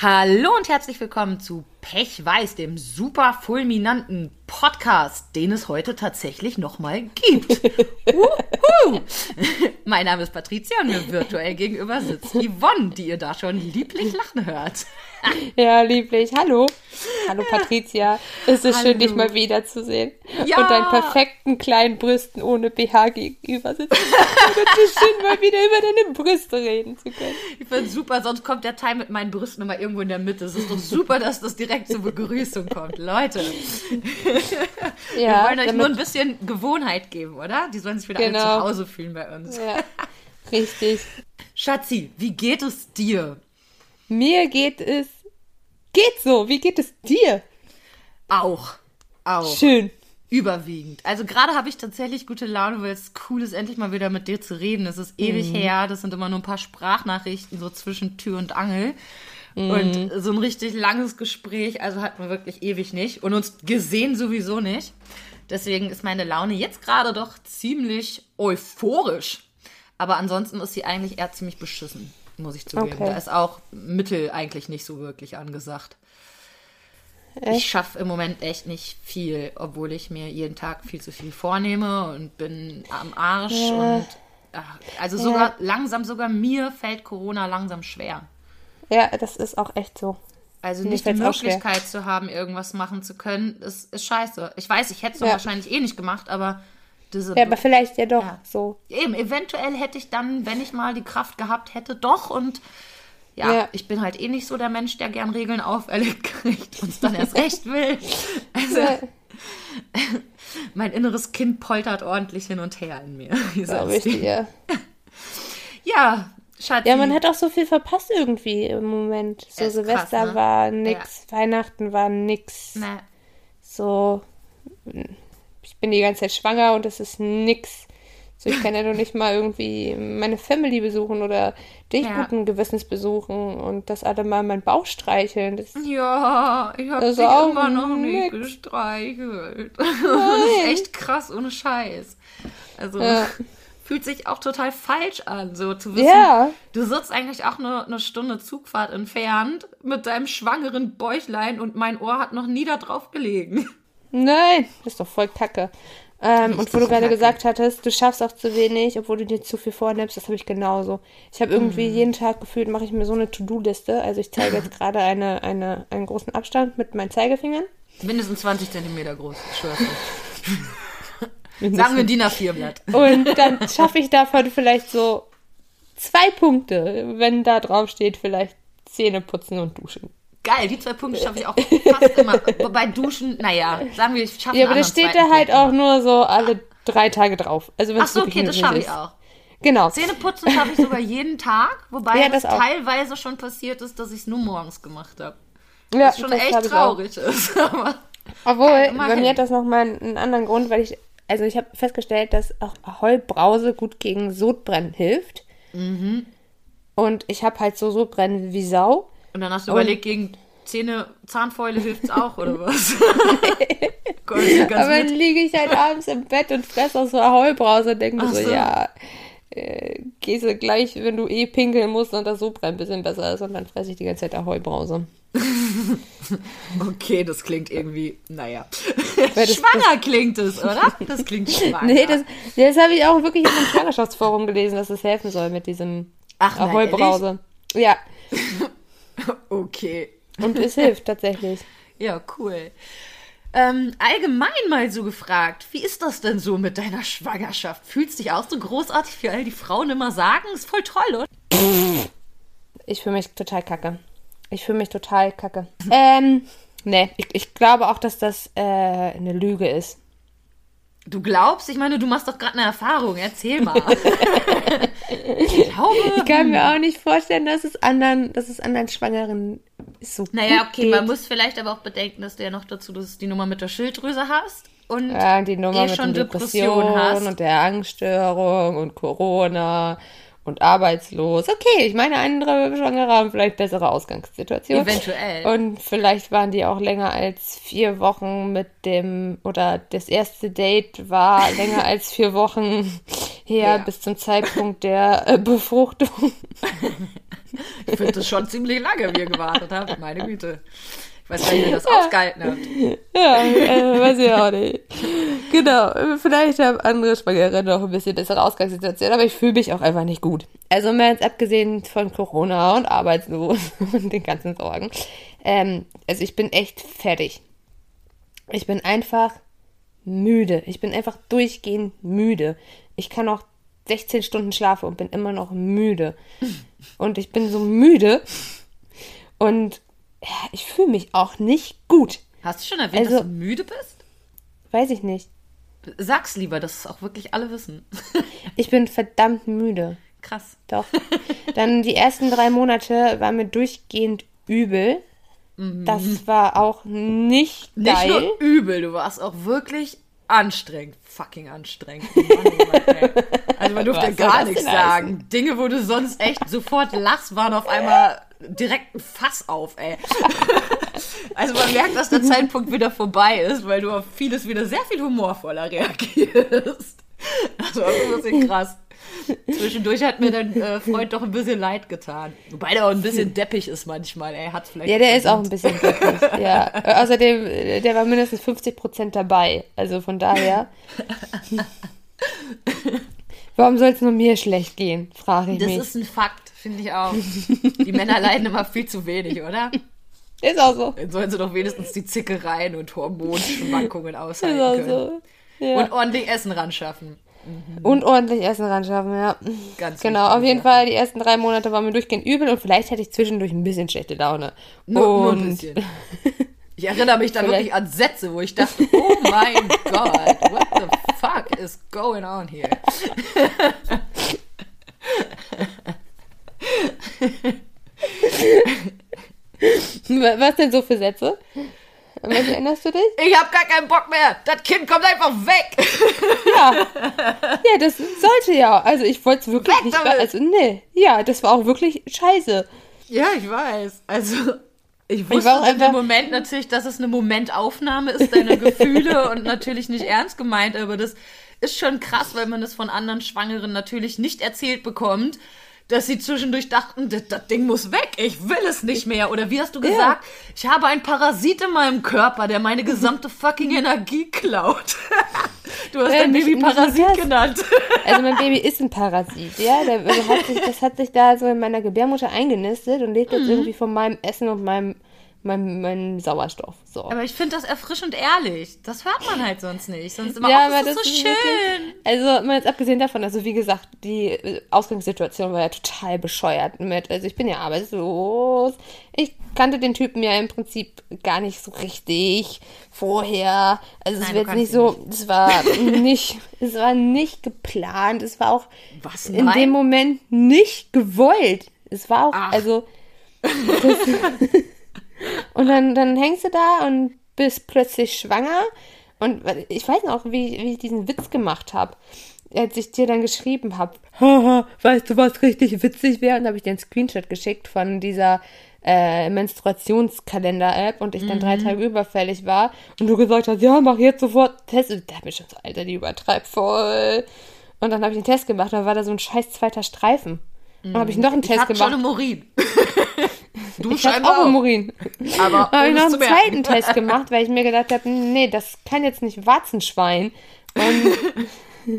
Hallo und herzlich willkommen zu Pech Weiß, dem super fulminanten Podcast, den es heute tatsächlich nochmal gibt. Mein Name ist Patricia und mir virtuell gegenüber sitzt Yvonne, die ihr da schon lieblich lachen hört. Ja, lieblich. Hallo. Hallo Patricia. Es ist Hallo. schön, dich mal wiederzusehen. Ja. Und deinen perfekten kleinen Brüsten ohne BH gegenüber sitzen. Es ist schön, mal wieder über deine Brüste reden zu können. Ich finde super, sonst kommt der Teil mit meinen Brüsten immer irgendwo in der Mitte. Es ist doch super, dass das direkt zur Begrüßung kommt. Leute, wir Ja, wollen euch nur ein bisschen Gewohnheit geben, oder? Die sollen sich wieder alle Genau. zu Hause fühlen bei uns. Ja, richtig. Schatzi, wie geht es dir? Mir geht es. Geht so. Wie geht es dir? Auch. Auch. Schön. Überwiegend. Also gerade habe ich tatsächlich gute Laune, weil es cool ist, endlich mal wieder mit dir zu reden. Es ist ewig her. Das sind immer nur ein paar Sprachnachrichten so zwischen Tür und Angel. Und so ein richtig langes Gespräch, also hatten wir wirklich ewig nicht. Und uns gesehen sowieso nicht. Deswegen ist meine Laune jetzt gerade doch ziemlich euphorisch. Aber ansonsten ist sie eigentlich eher ziemlich beschissen, muss ich zugeben. Okay. Da ist auch Mittel eigentlich nicht so wirklich angesagt. Ich Echt? schaffe im Moment echt nicht viel, obwohl ich mir jeden Tag viel zu viel vornehme und bin am Arsch Ja. und ach, also sogar langsam, sogar mir fällt Corona langsam schwer. Ja, das ist auch echt so. Also Mir nicht die. Möglichkeit zu haben, irgendwas machen zu können, ist, ist scheiße. Ich weiß, ich hätte es Ja. wahrscheinlich eh nicht gemacht, aber diese Ja, aber vielleicht ja doch Ja. so. eben, eventuell hätte ich dann, wenn ich mal die Kraft gehabt hätte, doch und ja, Ja. ich bin halt eh nicht so der Mensch, der gern Regeln auferlegt kriegt und es dann erst recht will. Also, Ja, mein inneres Kind poltert ordentlich hin und her in mir. Ich du? dir. Ja, Schatzi. Ja, man hat auch so viel verpasst irgendwie im Moment. So Silvester krass, ne? war nix, Weihnachten war nix. Ne, So, bin die ganze Zeit schwanger und es ist nix. So, ich kann ja doch nicht mal irgendwie meine Family besuchen oder dich Ja. guten Gewissens besuchen und das alle mal meinen Bauch streicheln. Das, ja, ich habe Das dich auch immer noch nicht nix. gestreichelt. Das ist echt krass, ohne Scheiß. Also, Ja. fühlt sich auch total falsch an, so zu wissen, Ja. du sitzt eigentlich auch nur eine Stunde Zugfahrt entfernt mit deinem schwangeren Bäuchlein und mein Ohr hat noch nie da drauf gelegen. Nein, das ist doch voll kacke. Ähm, und wo du gerade kacke. gesagt hattest, du schaffst auch zu wenig, obwohl du dir zu viel vornimmst, das habe ich genauso. Ich habe irgendwie Mhm. jeden Tag gefühlt, mache ich mir so eine To-Do-Liste. Also ich zeige jetzt gerade eine, eine, einen großen Abstand mit meinen Zeigefingern. Mindestens 20 Zentimeter groß, ich schwör's dir. Sagen wir DIN A4-Blatt. Und dann schaffe ich davon vielleicht so zwei Punkte, wenn da drauf steht, vielleicht Zähne putzen und duschen. Geil, die zwei Punkte schaffe ich auch fast immer. Bei Duschen, naja, sagen wir, ich schaffe Ja, aber das steht da halt Punkt auch nur so alle drei Tage drauf. Also Ach es so, okay, das schaffe ich auch. Genau. Zähneputzen schaffe ich sogar jeden Tag, wobei Ja, das auch. teilweise schon passiert ist, dass ich es nur morgens gemacht habe. Ja, Was schon das echt traurig ist. Obwohl, bei mir hat das nochmal einen anderen Grund, weil ich, also ich habe festgestellt, dass auch Ahoi-Brause gut gegen Sodbrennen hilft. Mhm. Und ich habe halt so Sodbrennen wie Sau. Und dann hast du Und- überlegt, gegen Zähne, Zahnfäule hilft's auch, oder was? Gott, Aber dann liege ich halt abends im Bett und fresse aus so Ahoi-Brause und denke so, so. ja, äh, gehst du gleich, wenn du eh pinkeln musst und das Sodbrennen ein bisschen besser ist. Und dann fresse ich die ganze Zeit Ahoi-Brause. Okay, das klingt irgendwie, naja. Das- schwanger klingt es, oder? Das klingt schwanger. Nee, das, das habe ich auch wirklich in einem Schwangerschaftsforum gelesen, dass es helfen soll mit diesem Ach, nein, Ahoi-Brause. Ja, Okay. und es hilft tatsächlich. Ja, cool. Ähm, allgemein mal so gefragt, wie ist das denn so mit deiner Schwangerschaft? Fühlst dich auch so großartig, wie all die Frauen immer sagen? Ist voll toll, oder? Ich fühle mich total kacke. Ich fühle mich total kacke. Ähm, nee, ich, ich glaube auch, dass das äh, eine Lüge ist. Du glaubst? Ich meine, du machst doch gerade eine Erfahrung. Erzähl mal. ich glaube. Ich kann mir auch nicht vorstellen, dass es anderen, dass es anderen Schwangeren so Naja, okay, geht. man muss vielleicht aber auch bedenken, dass du ja noch dazu das, die Nummer mit der Schilddrüse hast. Und ja, die Nummer eh mit schon Depression Depressionen hast. und der Angststörung und Corona und arbeitslos. Okay, ich meine, andere Schwangere haben vielleicht bessere Ausgangssituationen. Eventuell. Und vielleicht waren die auch länger als vier Wochen mit dem, oder das erste Date war länger als vier Wochen her her. bis zum Zeitpunkt der äh, Befruchtung. Ich finde das schon ziemlich lange, wie ihr gewartet habt. Meine Güte. Ich weiß nicht, wie ihr das ausgehalten habt. Ja, äh, weiß ich auch nicht. Genau, vielleicht haben andere Schwangere noch ein bisschen bessere Ausgangssituation, aber ich fühle mich auch einfach nicht gut. Also mal jetzt abgesehen von Corona und arbeitslos und den ganzen Sorgen. Ähm, also ich bin echt fertig. Ich bin einfach müde. Ich bin einfach durchgehend müde. Ich kann auch 16 Stunden schlafen und bin immer noch müde. Und ich bin so müde und ja, ich fühle mich auch nicht gut. Hast du schon erwähnt, Also- dass du müde bist? Weiß ich nicht. Sag's lieber, dass es auch wirklich alle wissen. Ich bin verdammt müde. Krass. Doch. Dann die ersten drei Monate war mir durchgehend übel. Das war auch nicht Nicht geil. nur übel, du warst auch wirklich anstrengend. Fucking anstrengend. Mann, oh Mann. Also man durfte Was gar nichts sagen. Dinge, wo du sonst echt sofort lachst, waren auf einmal direkt ein Fass auf, ey. Also man merkt, dass der Zeitpunkt wieder vorbei ist, weil du auf vieles wieder sehr viel humorvoller reagierst. Das war so ein bisschen krass. Zwischendurch hat mir dein äh, Freund doch ein bisschen leid getan. Wobei der auch ein bisschen deppig ist manchmal. Er hat vielleicht. Ja, der ist auch ein bisschen glücklich. ja. Außerdem, äh, der war mindestens 50 Prozent dabei. Also von daher. Warum soll es nur mir schlecht gehen, frage ich Das mich. ist ein Fakt, finde ich auch. Die Männer leiden immer viel zu wenig, oder? Ist auch so. Dann sollen sie doch wenigstens die Zickereien und Hormonschwankungen Ist aushalten auch können. so. Ja. Und ordentlich Essen ran schaffen. Und ordentlich Essen ran schaffen, ja. Ganz Genau, wichtige auf jeden Sache. Fall, die ersten drei Monate waren mir durchgehend übel und vielleicht hatte ich zwischendurch ein bisschen schlechte Laune. Nur, nur und ein bisschen. Ich erinnere mich da Vielleicht- wirklich an Sätze, wo ich dachte, oh mein Gott, what the fuck is going on here? Wa- Was denn so für Sätze? An was erinnerst du dich? Ich habe gar keinen Bock mehr. Das Kind kommt einfach weg. Ja. Ja, das sollte ja. Also ich wollte es wirklich Weg nicht. damit! Also nee. Ja, das war auch wirklich scheiße. Ja, ich weiß. Also, ich war wusste auch in dem Moment natürlich, dass es eine Momentaufnahme ist deiner Gefühle und natürlich nicht ernst gemeint, aber das ist schon krass, weil man es von anderen Schwangeren natürlich nicht erzählt bekommt, dass sie zwischendurch dachten, das, das Ding muss weg, ich will es nicht mehr. Oder wie hast du gesagt, ich habe einen Parasit in meinem Körper, der meine gesamte fucking Energie klaut. Du hast Ja, dein nicht- Baby Parasit das. genannt. Also mein Baby ist ein Parasit, ja. Der, also hat sich, das hat sich da so in meiner Gebärmutter eingenistet und lebt jetzt Mhm. irgendwie von meinem Essen und meinem, meinem, meinem Sauerstoff. So. Aber ich finde das erfrischend ehrlich. Das hört man halt sonst nicht. Sonst immer, Ja, oh, aber das ist das so ist schön. wirklich- Also mal jetzt abgesehen davon, also wie gesagt, die äh, Ausgangssituation war ja total bescheuert mit. Also ich bin ja arbeitslos. Ich kannte den Typen ja im Prinzip gar nicht so richtig vorher. Also es Nein, war du jetzt nicht so, es war nicht, es war nicht geplant. Es war auch Was, in dem Moment nicht gewollt. Es war auch, Ach. also das, und dann, dann hängst du da und bist plötzlich schwanger. Und ich weiß noch, wie, wie ich diesen Witz gemacht habe. Als ich dir dann geschrieben habe, haha, weißt du, was richtig witzig wäre? Und habe ich dir einen Screenshot geschickt von dieser äh, Menstruationskalender-App und ich dann drei Tage überfällig war und du gesagt hast, ja, mach jetzt sofort Test. Und da hab ich schon so, Alter, die übertreibt voll. Und dann habe ich den Test gemacht, dann war da so ein scheiß zweiter Streifen. Und dann habe ich noch einen Ich Test gemacht. schon Hämorrhoiden. Du Ich habe scheinbar auch. Hämorrhoiden. Aber habe ich noch einen zweiten Test gemacht, weil ich mir gedacht habe, nee, das kann jetzt nicht Warzenschwein. Und,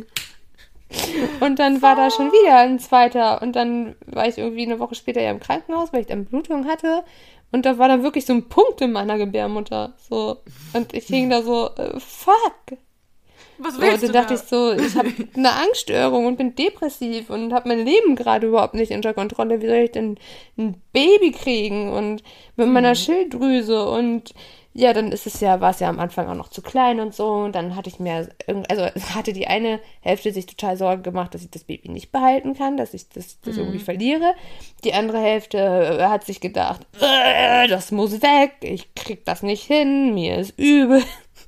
und dann war da schon wieder ein zweiter. Und dann war ich irgendwie eine Woche später ja im Krankenhaus, weil ich dann Blutung hatte. Und da war dann wirklich so ein Punkt in meiner Gebärmutter. So. Und ich hing da so, äh, fuck. Was willst da du dachte da? ich so, ich habe eine Angststörung und bin depressiv und habe mein Leben gerade überhaupt nicht unter Kontrolle. Wie soll ich denn ein Baby kriegen und mit Mhm. meiner Schilddrüse und ja, dann ist es ja, war es ja am Anfang auch noch zu klein und so. Und dann hatte ich mir, also hatte die eine Hälfte sich total Sorgen gemacht, dass ich das Baby nicht behalten kann, dass ich das, das Mhm. irgendwie verliere. Die andere Hälfte äh, hat sich gedacht, äh, das muss weg, ich krieg das nicht hin, mir ist übel.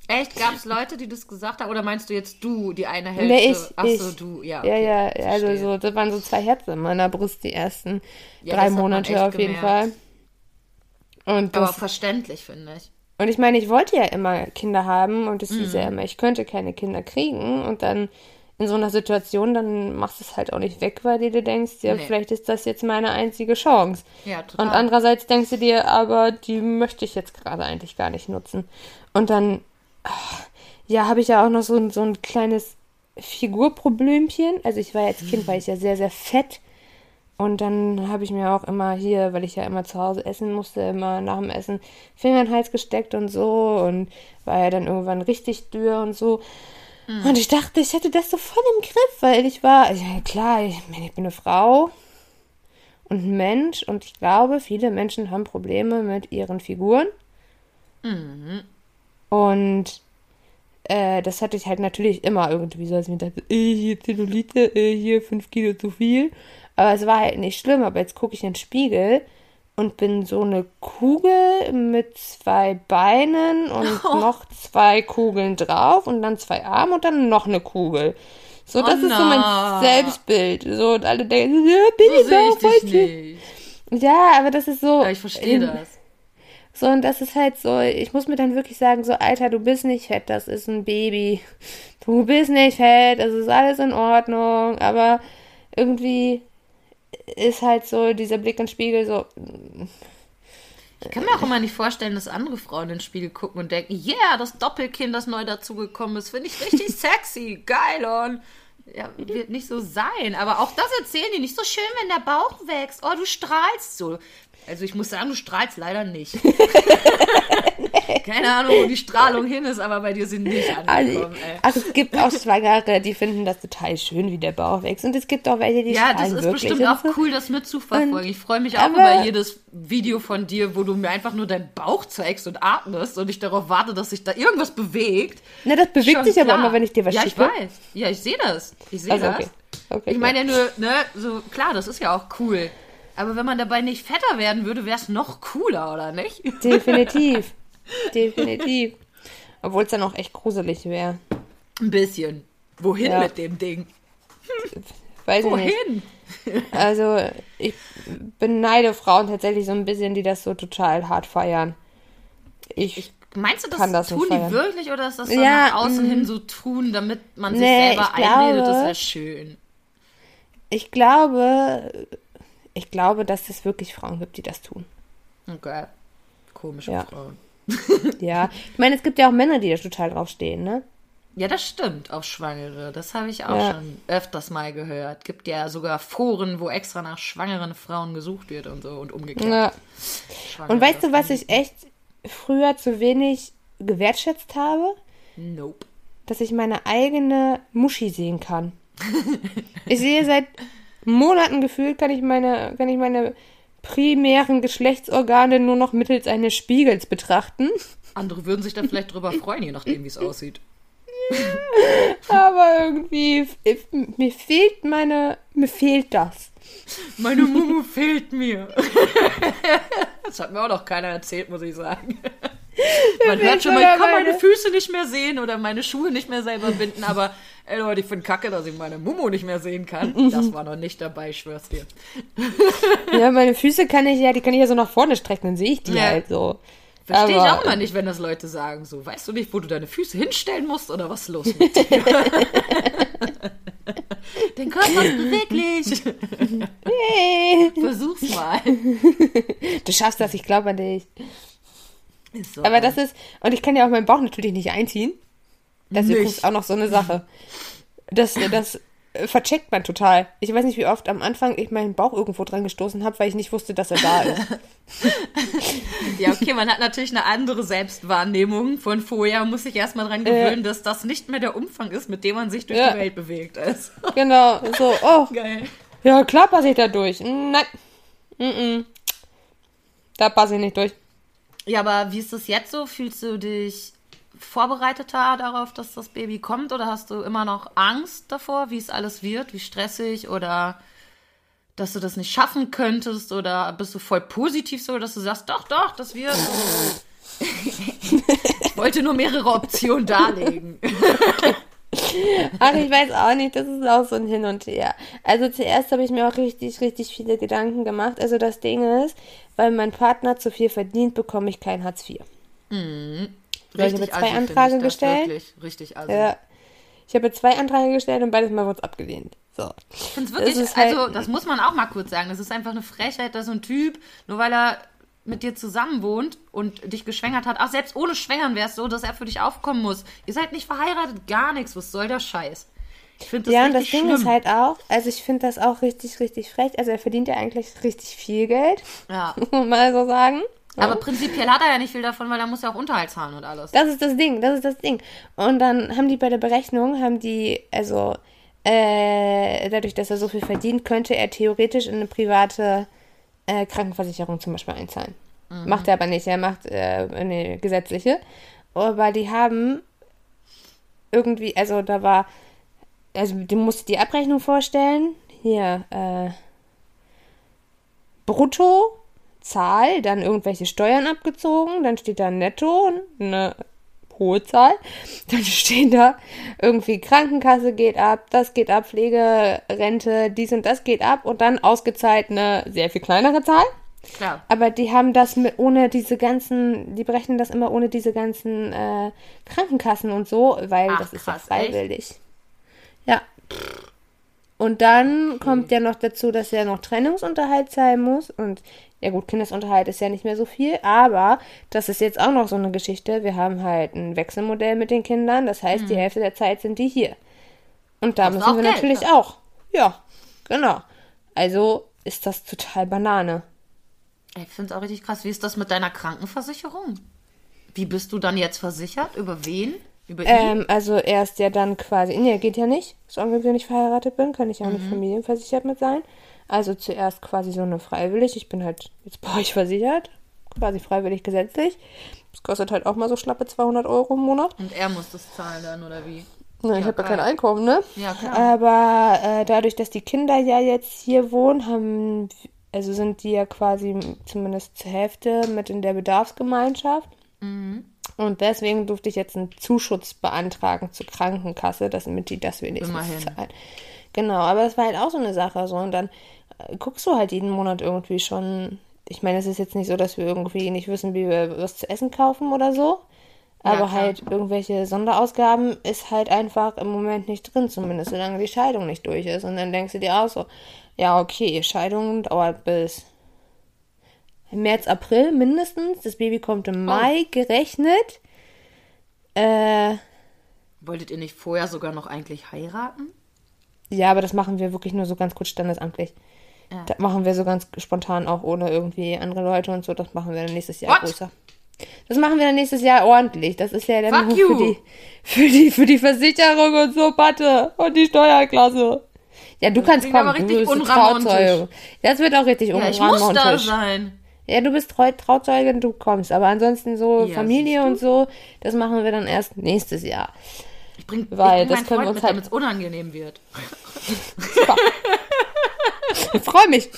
Echt? Gab es Leute, die das gesagt haben? Oder meinst du jetzt du, die eine Hälfte? Nee, ich, Ach so, ich. du, ja. Ja, okay, ja, also verstehe. so, das waren so zwei Herzen in meiner Brust die ersten Ja, drei Monate auf jeden gemerkt. Fall. Und, Aber das, verständlich, finde ich. und ich meine, ich wollte ja immer Kinder haben und es Mhm. hieß ja immer, ich könnte keine Kinder kriegen. Und dann in so einer Situation, dann machst du es halt auch nicht weg, weil du dir denkst, ja, Nee. vielleicht ist das jetzt meine einzige Chance. Ja, total. Und andererseits denkst du dir, aber die möchte ich jetzt gerade eigentlich gar nicht nutzen. Und dann, ja, habe ich ja auch noch so, ein- so ein kleines Figurproblemchen. Also ich war als Kind, war ich ja sehr, sehr fett. Und dann habe ich mir auch immer hier, weil ich ja immer zu Hause essen musste, immer nach dem Essen Finger in den Hals gesteckt und so. Und war ja dann irgendwann richtig dürr und so. Und ich dachte, ich hätte das so voll im Griff, weil ich war, ja klar, ich, meine, ich bin eine Frau und ein Mensch und ich glaube, viele Menschen haben Probleme mit ihren Figuren. Und äh, das hatte ich halt natürlich immer irgendwie so, dass ich mir dachte, äh, hier Zellulite, äh, hier fünf Kilo zu viel. Aber es war halt nicht schlimm, aber jetzt gucke ich in den Spiegel und bin so eine Kugel mit zwei Beinen und noch zwei Kugeln drauf und dann zwei Arme und dann noch eine Kugel. So, Oh das ist so mein. Selbstbild. So, und alle denken, ja, bin so ich ich dich nicht. Ja, aber das ist so. Ja, ich verstehe das. So, und das ist halt so, ich muss mir dann wirklich sagen, so, Alter, du bist nicht fett, das ist ein Baby. Du bist nicht fett, es ist alles in Ordnung, aber irgendwie ist halt so dieser Blick in den Spiegel so, Ich kann mir auch immer nicht vorstellen, dass andere Frauen in den Spiegel gucken und denken, yeah, das Doppelkind, das neu dazugekommen ist, finde ich richtig sexy, geil und ja, wird nicht so sein. Aber auch das erzählen die nicht so schön, wenn der Bauch wächst. Oh, du strahlst so. Also ich muss sagen, du strahlst leider nicht. Keine Ahnung, wo die Strahlung hin ist, aber bei dir sind nicht also, angekommen, ey. also es gibt auch Schwangere, die finden das total schön, wie der Bauch wächst. Und es gibt auch welche, die Ja, das ist wirklich. bestimmt auch cool, das mitzuverfolgen. Ich freue mich auch aber- über jedes Video von dir, wo du mir einfach nur deinen Bauch zeigst und atmest und ich darauf warte, dass sich da irgendwas bewegt. Na, das bewegt Schon sich aber klar. immer, wenn ich dir was Ja, ich schicke. weiß. Ja, ich sehe das. Ich sehe Also, das. okay. okay. Ich meine ja nur, ne, so klar, das ist ja auch cool. Aber wenn man dabei nicht fetter werden würde, wäre es noch cooler, oder nicht? Definitiv. Definitiv. Obwohl es dann auch echt gruselig wäre. Ein bisschen. Wohin Ja. mit dem Ding? Weiß ich nicht. Wohin? Also, ich beneide Frauen tatsächlich so ein bisschen, die das so total hart feiern. Ich, Meinst du, das, Kann das tun die wirklich oder ist das so Ja, nach außen mm. hin so tun, damit man sich Nee, selber ich einredet, das glaube- wäre schön? ich glaube, ich glaube, dass es wirklich Frauen gibt, die das tun. Okay. Komische Ja. Frauen. Ja. Ich meine, es gibt ja auch Männer, die da total drauf stehen, ne? Ja, das stimmt, auf Schwangere. Das habe ich auch Ja. schon öfters mal gehört. Gibt ja sogar Foren, wo extra nach schwangeren Frauen gesucht wird und so und umgekehrt. Ja. Schwangere Und weißt du, was ich echt früher zu wenig gewertschätzt habe? Nope. dass ich meine eigene Muschi sehen kann. Ich sehe seit Monaten gefühlt, kann ich meine, kann ich meine primären Geschlechtsorgane nur noch mittels eines Spiegels betrachten. Andere würden sich da vielleicht drüber freuen, je nachdem, wie es aussieht. Aber irgendwie, mir fehlt meine, mir fehlt das. Meine Mumu fehlt mir. Das hat mir auch noch keiner erzählt, muss ich sagen. Man hört schon mal, ich sogar kann meine meine- Füße nicht mehr sehen oder meine Schuhe nicht mehr selber binden, aber ey Leute, ich finde kacke, dass ich meine Mumu nicht mehr sehen kann. Das war noch nicht dabei, ich schwör's dir. Ja, meine Füße kann ich ja, die kann ich ja so nach vorne strecken, dann sehe ich die Ja. halt so. Verstehe ich auch immer nicht, wenn das Leute sagen so. Weißt du nicht, wo du deine Füße hinstellen musst oder was ist los mit dir? Dein Körper ist beweglich. Hey, Versuch's mal. du schaffst das, ich glaube an dich. Ist so. Aber das ist, und ich kann ja auch meinen Bauch natürlich nicht einziehen. Das ist Nicht. übrigens auch noch so eine Sache. Das, das äh, vercheckt man total. Ich weiß nicht, wie oft am Anfang ich meinen Bauch irgendwo dran gestoßen habe, weil ich nicht wusste, dass er da ist. Ja, okay, man hat natürlich eine andere Selbstwahrnehmung von vorher muss sich erstmal dran gewöhnen, dass das nicht mehr der Umfang ist, mit dem man sich durch Ja. die Welt bewegt. Also, genau, so, oh, geil. ja, klar passe ich da durch. Nein, mm -mm. da passe ich nicht durch. Ja, aber wie ist das jetzt so? Fühlst du dich vorbereiteter darauf, dass das Baby kommt oder hast du immer noch Angst davor, wie es alles wird, wie stressig oder dass du das nicht schaffen könntest oder bist du voll positiv so, dass du sagst, doch, doch, das wird. ich wollte nur mehrere Optionen darlegen. Ach, ich weiß auch nicht, das ist auch so ein Hin und Her. Also zuerst habe ich mir auch richtig, richtig viele Gedanken gemacht. Also das Ding ist, weil mein Partner zu viel verdient, bekomme ich kein Hartz IV. Weil ich habe zwei Anträge gestellt. Wirklich, richtig, also. Ja. Ich habe zwei Anträge gestellt und beides Mal wurde es abgelehnt. So. Ich finde es wirklich, Das ist halt- also das muss man auch mal kurz sagen. Das ist einfach eine Frechheit, dass so ein Typ, nur weil er mit dir zusammen wohnt und dich geschwängert hat, auch selbst ohne Schwängern wäre es so, dass er für dich aufkommen muss. Ihr seid nicht verheiratet, gar nichts. Was soll der Scheiß? Ich finde das Ja, und das Ding schlimm. ist halt auch, also ich finde das auch richtig, richtig frech. Also er verdient ja eigentlich richtig viel Geld, ja. muss man mal so sagen. Aber prinzipiell hat er ja nicht viel davon, weil er muss ja auch Unterhalt zahlen und alles. Das ist das Ding, das ist das Ding. Und dann haben die bei der Berechnung, haben die, also äh, dadurch, dass er so viel verdient, könnte er theoretisch in eine private äh, Krankenversicherung zum Beispiel einzahlen. Macht er aber nicht, er macht äh, eine gesetzliche. Aber die haben irgendwie, also da war, also du musst dir die Abrechnung vorstellen. Hier, äh, Brutto, Zahl, dann irgendwelche Steuern abgezogen, dann steht da Netto, eine hohe Zahl. Dann stehen da irgendwie Krankenkasse geht ab, das geht ab, Pflegerente, dies und das geht ab und dann ausgezahlt eine sehr viel kleinere Zahl. Klar. Aber die haben das mit, ohne diese ganzen, die berechnen das immer ohne diese ganzen äh, Krankenkassen und so, weil Ach, das ist ja krass, freiwillig. Ja. Und dann kommt ja noch dazu, dass er noch Trennungsunterhalt zahlen muss. Und ja gut, Kindesunterhalt ist ja nicht mehr so viel, aber das ist jetzt auch noch so eine Geschichte. Wir haben halt ein Wechselmodell mit den Kindern. Das heißt, die Hälfte der Zeit sind die hier. Und da Kostet müssen auch wir Geld, natürlich ja. auch. Ja, genau. Also ist das total Banane. Ich finde es auch richtig krass. Wie ist das mit deiner Krankenversicherung? Wie bist du dann jetzt versichert? Über wen? Über ihn? Ähm, also er ist ja dann quasi, nee, geht ja nicht. Solange wir nicht verheiratet bin, kann ich ja Mhm. nicht familienversichert mit sein. Also zuerst quasi so eine freiwillig. Ich bin halt jetzt bei euch versichert. Quasi freiwillig gesetzlich. Das kostet halt auch mal so schlappe 200 Euro im Monat. Und er muss das zahlen dann, oder wie? Na, ich habe ja kein Einkommen, ne? Ja, klar. Aber äh, dadurch, dass die Kinder ja jetzt hier wohnen, haben, also sind die ja quasi zumindest zur Hälfte mit in der Bedarfsgemeinschaft. Mhm. Und deswegen durfte ich jetzt einen Zuschuss beantragen zur Krankenkasse, damit die das wenigstens Immerhin. zahlen. Genau, aber das war halt auch so eine Sache. So. Und dann äh, guckst du halt jeden Monat irgendwie schon. Ich meine, es ist jetzt nicht so, dass wir irgendwie nicht wissen, wie wir was zu essen kaufen oder so. Ja, Aber klar. halt irgendwelche Sonderausgaben ist halt einfach im Moment nicht drin, zumindest solange die Scheidung nicht durch ist. Und dann denkst du dir auch so, ja, okay, Scheidung dauert bis März, April mindestens. Das Baby kommt im Mai gerechnet. Äh, Wolltet ihr nicht vorher sogar noch eigentlich heiraten? Ja, aber das machen wir wirklich nur so ganz kurz standesamtlich. Ja. Das machen wir so ganz spontan auch ohne irgendwie andere Leute und so. Das machen wir dann nächstes Jahr What? größer. Das machen wir dann nächstes Jahr ordentlich. Das ist ja dann Fuck für die, für die, für die Versicherung und so, Patte. Und die Steuerklasse. Ja, du kannst klingt aber kommen. richtig du bist unromantisch. Trauzeuge. Das wird auch richtig Ja, ich muss da unromantisch. sein. Ja, du bist Trau Trauzeugin, du kommst. Aber ansonsten so Ja, Familie und so, das machen wir dann erst nächstes Jahr. Ich bring, Weil ich bring das können wir Freund uns mit, halt- damit es unangenehm wird. Ich freue mich.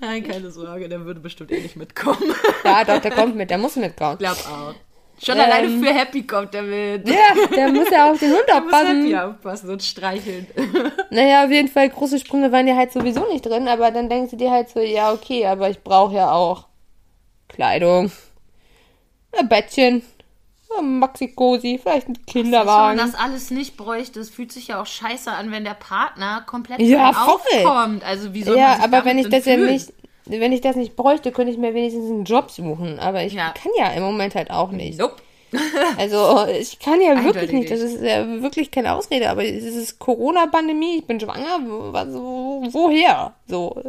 Nein, keine Sorge, der würde bestimmt eh nicht mitkommen. Ja, doch, der kommt mit, der muss mitkommen. Glaub auch. Schon Ähm, alleine für Happy kommt der mit. Ja, der muss ja auf den Hund Der muss aufpassen. Happy aufpassen und streicheln. Naja, auf jeden Fall, große Sprünge waren ja halt sowieso nicht drin, aber dann denkst du dir halt so, ja, okay, aber ich brauche ja auch Kleidung, ein Bettchen, ein Maxi-Cosi, vielleicht ein Wenn Kinderwagen. man das alles nicht bräuchte, es fühlt sich ja auch scheiße an, wenn der Partner komplett Ja, aufkommt. Also wie soll man Ja, sich aber wenn ich das ja fühlen? nicht, wenn ich das nicht bräuchte, könnte ich mir wenigstens einen Job suchen, aber ich Ja. kann ja im Moment halt auch nicht. Nope. Also ich kann ja wirklich nicht, das ist ja wirklich keine Ausrede, aber es ist Corona-Pandemie, ich bin schwanger, wo, woher? So.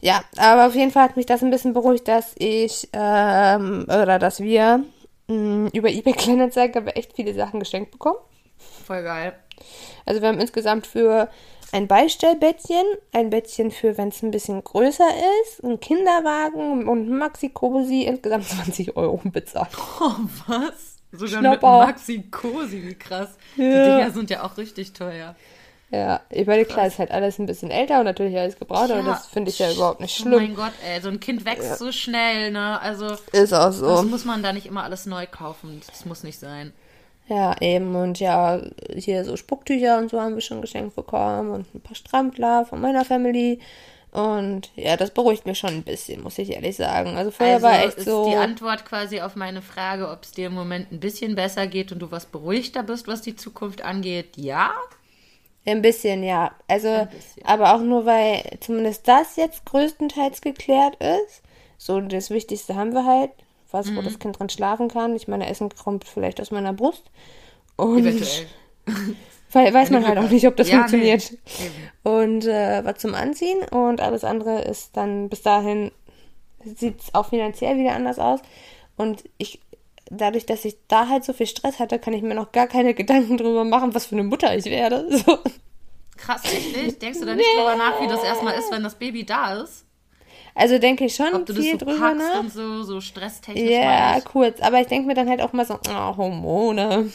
Ja, aber auf jeden Fall hat mich das ein bisschen beruhigt, dass ich, ähm, oder dass wir mh, über eBay Kleinanzeigen haben wir echt viele Sachen geschenkt bekommen. Voll geil. Also wir haben insgesamt für ein Beistellbettchen, ein Bettchen für, wenn es ein bisschen größer ist, einen Kinderwagen und Maxi-Cosi insgesamt 20 Euro bezahlt. Oh, was? Sogar Schnapper. mit Maxi Cosi, wie krass. Die Ja. Dinger sind ja auch richtig teuer. Ja, ich meine, klar, ist halt alles ein bisschen älter und natürlich alles gebraucht, aber Ja. das finde ich ja überhaupt nicht Oh mein schlimm. Gott, ey, so ein Kind wächst so schnell, ne? Also, Ist auch das so. muss man da nicht immer alles neu kaufen. Das muss nicht sein. Ja, eben. Und ja, hier so Spucktücher und so haben wir schon geschenkt bekommen und ein paar Strampler von meiner Family. Und ja, das beruhigt mich schon ein bisschen, muss ich ehrlich sagen. Also vorher also war echt ist so. die Antwort quasi auf meine Frage, ob es dir im Moment ein bisschen besser geht und du was beruhigter bist, was die Zukunft angeht, ja? Ein bisschen, ja. Also, bisschen. aber auch nur, weil zumindest das jetzt größtenteils geklärt ist. So, das Wichtigste haben wir halt, was, mhm. wo das Kind dran schlafen kann. Ich meine, Essen kommt vielleicht aus meiner Brust. Und Eventuell. Weil weiß man halt auch nicht, ob das ja, funktioniert. Nee. Und äh, was zum Anziehen und alles andere ist dann bis dahin sieht es auch finanziell wieder anders aus. Und ich, dadurch, dass ich da halt so viel Stress hatte, kann ich mir noch gar keine Gedanken drüber machen, was für eine Mutter ich werde. So. Krass, echt? Denkst du da nicht nee. drüber nach, wie das erstmal ist, wenn das Baby da ist? Also denke ich schon Ob du viel das so drüber nach. und so, so stresstechnisch. Ja, kurz. Aber ich denke mir dann halt auch mal so, oh, Hormone.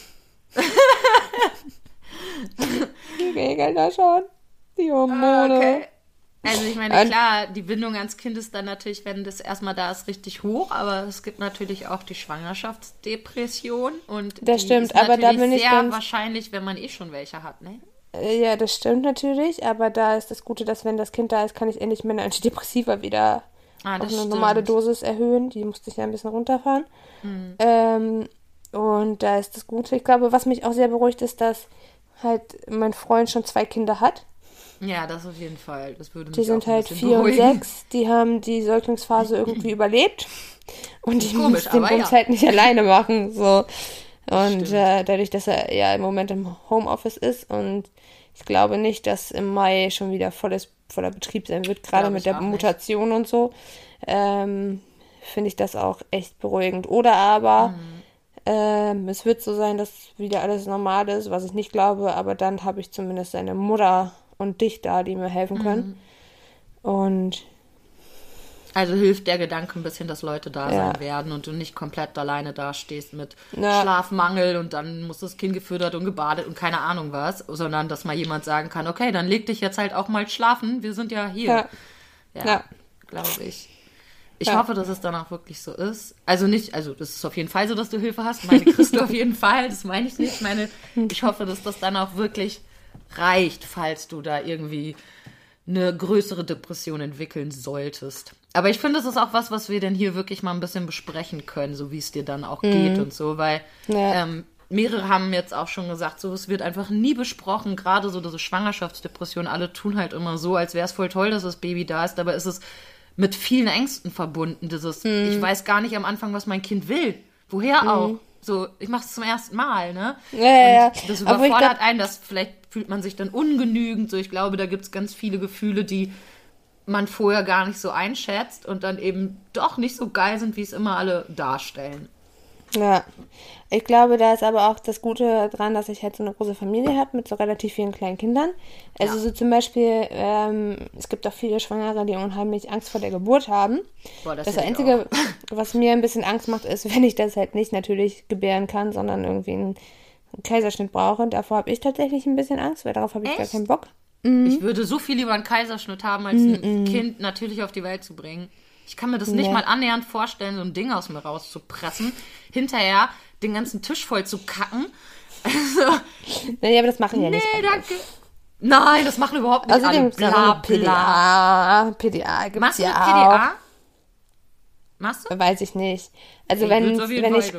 die regeln das schon. Die Hormone. Okay. Also ich meine, klar, die Bindung ans Kind ist dann natürlich, wenn das erstmal da ist, richtig hoch, aber es gibt natürlich auch die Schwangerschaftsdepression und das stimmt, aber da bin ich sehr wahrscheinlich, wenn man eh schon welche hat, ne? Äh, ja, das stimmt natürlich, aber da ist das Gute, dass wenn das Kind da ist, kann ich endlich meine Antidepressiva wieder ah, auf eine stimmt. normale Dosis erhöhen. Die musste ich ja ein bisschen runterfahren. Mhm. Ähm, und da ist das Gute. Ich glaube, was mich auch sehr beruhigt, ist, dass halt mein Freund schon zwei Kinder hat. Ja, das auf jeden Fall. Das würde mich Die sind halt vier beruhigen. und sechs. Die haben die Säuglingsphase irgendwie überlebt. Und ich Komisch, muss den Bums ja. halt nicht alleine machen. So. Und äh, dadurch, dass er ja im Moment im Homeoffice ist und ich glaube nicht, dass im Mai schon wieder volles, voller Betrieb sein wird, gerade mit der Mutation nicht. und so, ähm, finde ich das auch echt beruhigend. Oder aber mhm. ähm, es wird so sein, dass wieder alles normal ist, was ich nicht glaube, aber dann habe ich zumindest seine Mutter und dich da, die mir helfen können. Mhm. Und also hilft der Gedanke ein bisschen, dass Leute da ja. sein werden und du nicht komplett alleine dastehst mit ja. Schlafmangel und dann muss das Kind gefüttert und gebadet und keine Ahnung was, sondern dass mal jemand sagen kann, okay, dann leg dich jetzt halt auch mal schlafen, wir sind ja hier. Ja, ja, glaube ich. Ich hoffe, dass es dann auch wirklich so ist. Also nicht, also das ist auf jeden Fall so, dass du Hilfe hast. Meine kriegst du auf jeden Fall, das meine ich nicht. Meine, ich hoffe, dass das dann auch wirklich reicht, falls du da irgendwie eine größere Depression entwickeln solltest. Aber ich finde, das ist auch was, was wir denn hier wirklich mal ein bisschen besprechen können, so wie es dir dann auch mhm. geht und so, weil ja. ähm, mehrere haben jetzt auch schon gesagt, so es wird einfach nie besprochen, gerade so diese Schwangerschaftsdepression, alle tun halt immer so, als wäre es voll toll, dass das Baby da ist, aber ist es mit vielen Ängsten verbunden, dieses, mhm. ich weiß gar nicht am Anfang, was mein Kind will. Woher mhm. auch? So, ich mache es zum ersten Mal, ne? Ja, ja, ja. Das überfordert glaub... einen, das vielleicht fühlt man sich dann ungenügend. So, ich glaube, da gibt es ganz viele Gefühle, die man vorher gar nicht so einschätzt und dann eben doch nicht so geil sind, wie es immer alle darstellen. Ja, ich glaube, da ist aber auch das Gute dran, dass ich halt so eine große Familie habe mit so relativ vielen kleinen Kindern. Also ja. so zum Beispiel, ähm, es gibt auch viele Schwangere, die unheimlich Angst vor der Geburt haben. Boah, das, das Einzige, was mir ein bisschen Angst macht, ist, wenn ich das halt nicht natürlich gebären kann, sondern irgendwie einen, einen Kaiserschnitt brauche. Davor habe ich tatsächlich ein bisschen Angst, weil darauf habe ich Echt? gar keinen Bock. Mhm. Ich würde so viel lieber einen Kaiserschnitt haben, als mhm. ein Kind natürlich auf die Welt zu bringen. Ich kann mir das nicht nee. mal annähernd vorstellen, so ein Ding aus mir rauszupressen, hinterher den ganzen Tisch voll zu kacken. Also, nee, aber das machen ja nee, nicht. Nee, danke. Nein, das machen überhaupt nicht Außerdem alle. Bla, PDA. PDA gibt's Machst ja du PDA? Machst du? Weiß ich nicht. Also ich wenn, wenn, ich,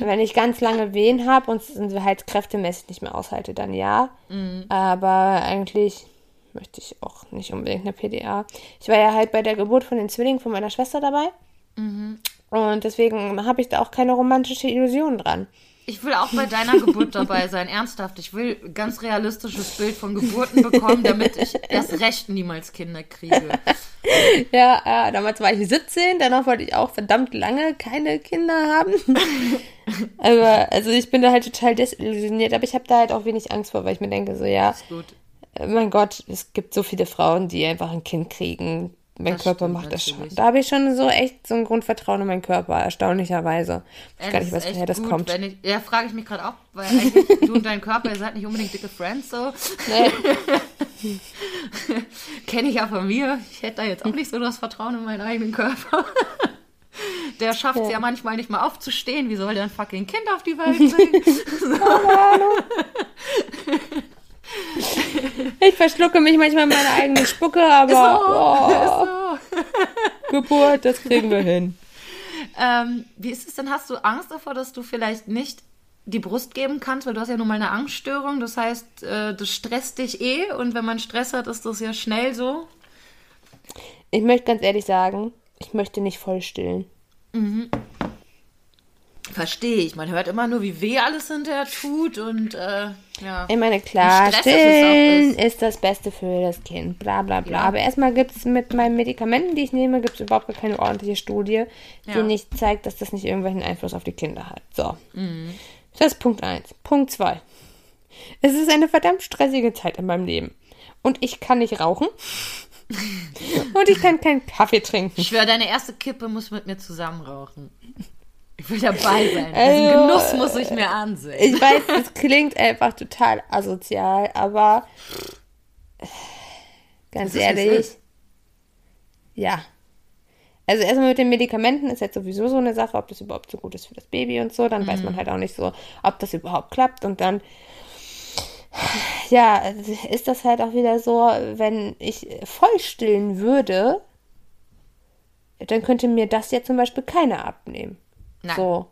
wenn ich ganz lange Wehen habe und es halt kräftemäßig nicht mehr aushalte, dann ja. Mhm. Aber eigentlich möchte ich auch nicht unbedingt eine PDA. Ich war ja halt bei der Geburt von den Zwillingen von meiner Schwester dabei. Mhm. Und deswegen habe ich da auch keine romantische Illusion dran. Ich will auch bei deiner Geburt dabei sein, ernsthaft. Ich will ein ganz realistisches Bild von Geburten bekommen, damit ich erst recht niemals Kinder kriege. Ja, ja, damals war ich 17, danach wollte ich auch verdammt lange keine Kinder haben. aber, also ich bin da halt total desillusioniert, aber ich habe da halt auch wenig Angst vor, weil ich mir denke, so ja, mein Gott, es gibt so viele Frauen, die einfach ein Kind kriegen. Mein das Körper macht das schon. Da habe ich schon so echt so ein Grundvertrauen in meinen Körper, erstaunlicherweise. Ich weiß gar nicht, was woher das gut, kommt. Ich, ja, frage ich mich gerade auch, weil eigentlich du und dein Körper, ihr seid nicht unbedingt dicke Friends so. Nee. Kenne ich ja von mir. Ich hätte da jetzt auch nicht so das Vertrauen in meinen eigenen Körper. Der schafft es ja. ja. manchmal nicht mal aufzustehen. Wie soll der ein fucking Kind auf die Welt bringen? so. Ich verschlucke mich manchmal in meine eigene Spucke, aber oh, so. Geburt, das kriegen wir hin. Ähm, wie ist es denn? Hast du Angst davor, dass du vielleicht nicht die Brust geben kannst? Weil du hast ja nun mal eine Angststörung. Das heißt, äh, das stresst dich eh. Und wenn man Stress hat, ist das ja schnell so. Ich möchte ganz ehrlich sagen, ich möchte nicht voll stillen. Verstehe ich. Man hört immer nur, wie weh alles hinterher tut. Und äh, ja. Ich meine, klar, stillen ist. ist das Beste für das Kind, bla bla bla. Ja. Aber erstmal gibt es mit meinen Medikamenten, die ich nehme, gibt es überhaupt gar keine ordentliche Studie, die Ja. nicht zeigt, dass das nicht irgendwelchen Einfluss auf die Kinder hat. So. Mhm. Das ist Punkt 1. Punkt 2. Es ist eine verdammt stressige Zeit in meinem Leben. Und ich kann nicht rauchen. Und ich kann keinen Kaffee trinken. Ich schwöre, deine erste Kippe muss mit mir zusammen rauchen. Ich will dabei sein. Also, Diesen Genuss muss ich mir ansehen. Ich weiß, es klingt einfach total asozial, aber ganz es ehrlich, ist. ja. Also erstmal mit den Medikamenten ist jetzt sowieso so eine Sache, ob das überhaupt so gut ist für das Baby und so. Dann weiß Mhm. man halt auch nicht so, ob das überhaupt klappt. Und dann, ja, ist das halt auch wieder so, wenn ich voll stillen würde, dann könnte mir das ja zum Beispiel keiner abnehmen. Nein. So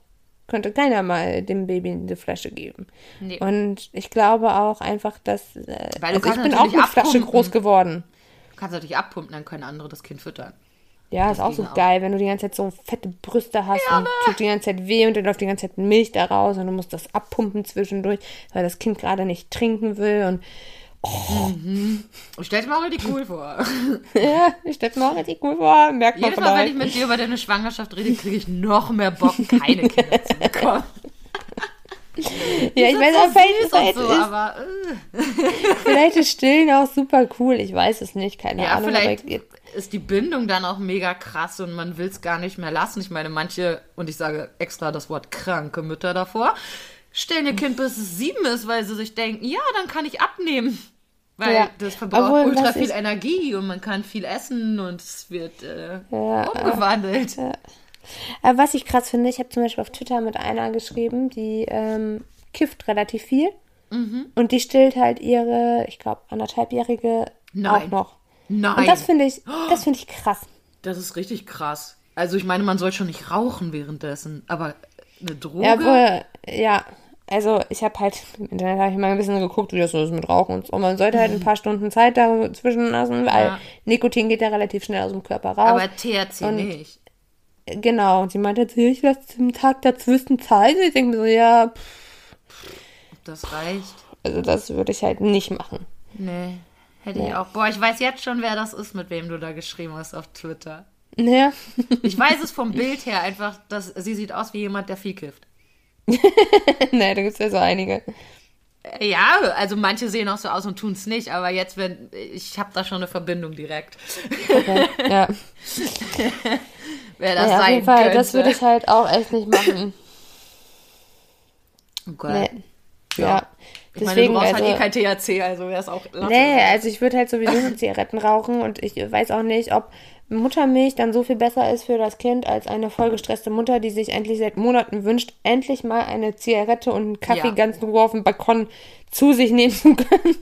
könnte keiner mal dem Baby eine Flasche geben. Nee. Und ich glaube auch einfach, dass äh, Weil du also ich bin auch mit Flasche abpumpen. groß geworden. Du kannst natürlich abpumpen, dann können andere das Kind füttern. Ja, ist auch so auch. geil, wenn du die ganze Zeit so fette Brüste hast und tut die ganze Zeit weh und dann läuft die ganze Zeit Milch da raus und du musst das abpumpen zwischendurch, weil das Kind gerade nicht trinken will und Ich stell dir mal richtig cool vor. ja, ich stelle mir auch richtig cool vor, merkt Jedes Mal, wenn ich mit dir über deine Schwangerschaft rede, kriege ich noch mehr Bock, keine Kinder zu bekommen. Ja, ich weiß auch, vielleicht, vielleicht, so, ist, aber äh. vielleicht ist Stillen auch super cool, ich weiß es nicht, keine ja, Ahnung. vielleicht ist die Bindung dann auch mega krass und man will es gar nicht mehr lassen. Ich meine, manche, und ich sage extra das Wort kranke Mütter davor, stellen ihr Kind bis es sieben ist, weil sie sich denken, ja, dann kann ich abnehmen. Weil Ja. das verbraucht Obwohl, ultra viel Energie und man kann viel essen und es wird äh, Ja, umgewandelt. Aber was ich krass finde, ich habe zum Beispiel auf Twitter mit einer geschrieben, die ähm, kifft relativ viel. Mhm. Und die stillt halt ihre, ich glaube, anderthalbjährige Nein. auch noch. Nein. Und das finde ich, das finde ich krass. Das ist richtig krass. Also ich meine, man soll schon nicht rauchen währenddessen, aber eine Droge. Ja, wohl, ja. Also ich habe halt im Internet habe ich mal ein bisschen geguckt, wie das so ist mit Rauchen und so. Man sollte halt ein paar Stunden Zeit dazwischen lassen, weil Ja. Nikotin geht ja relativ schnell aus dem Körper raus. aber THC Und- nicht. genau. Und sie meinte, ich lasse zum Tag dazwischen Zeit. Und ich denke mir so, ja, pff, Das reicht. also das würde ich halt nicht machen. Nee. Hätte ich auch. Boah, ich weiß jetzt schon, wer das ist, mit wem du da geschrieben hast auf Twitter. Ja. Ich weiß es vom Bild her einfach, dass sie sieht aus wie jemand, der viel kifft. nee, da gibt's ja so einige. Äh, Ja, also manche sehen auch so aus und tun es nicht, aber jetzt, wenn ich habe da schon eine Verbindung direkt, Okay. Ja. wer das auf sein jeden Fall, könnte. das würde ich halt auch echt nicht machen. Okay. Nee. Ja. Ja. Ich meine, Deswegen, du brauchst also, halt eh kein THC, also wäre es auch Latte. nee, also ich würde halt sowieso nur Zigaretten rauchen und ich weiß auch nicht, ob Muttermilch dann so viel besser ist für das Kind als eine vollgestresste Mutter, die sich endlich seit Monaten wünscht, endlich mal eine Zigarette und einen Kaffee Ja. ganz in Ruhe auf dem Balkon zu sich nehmen zu können.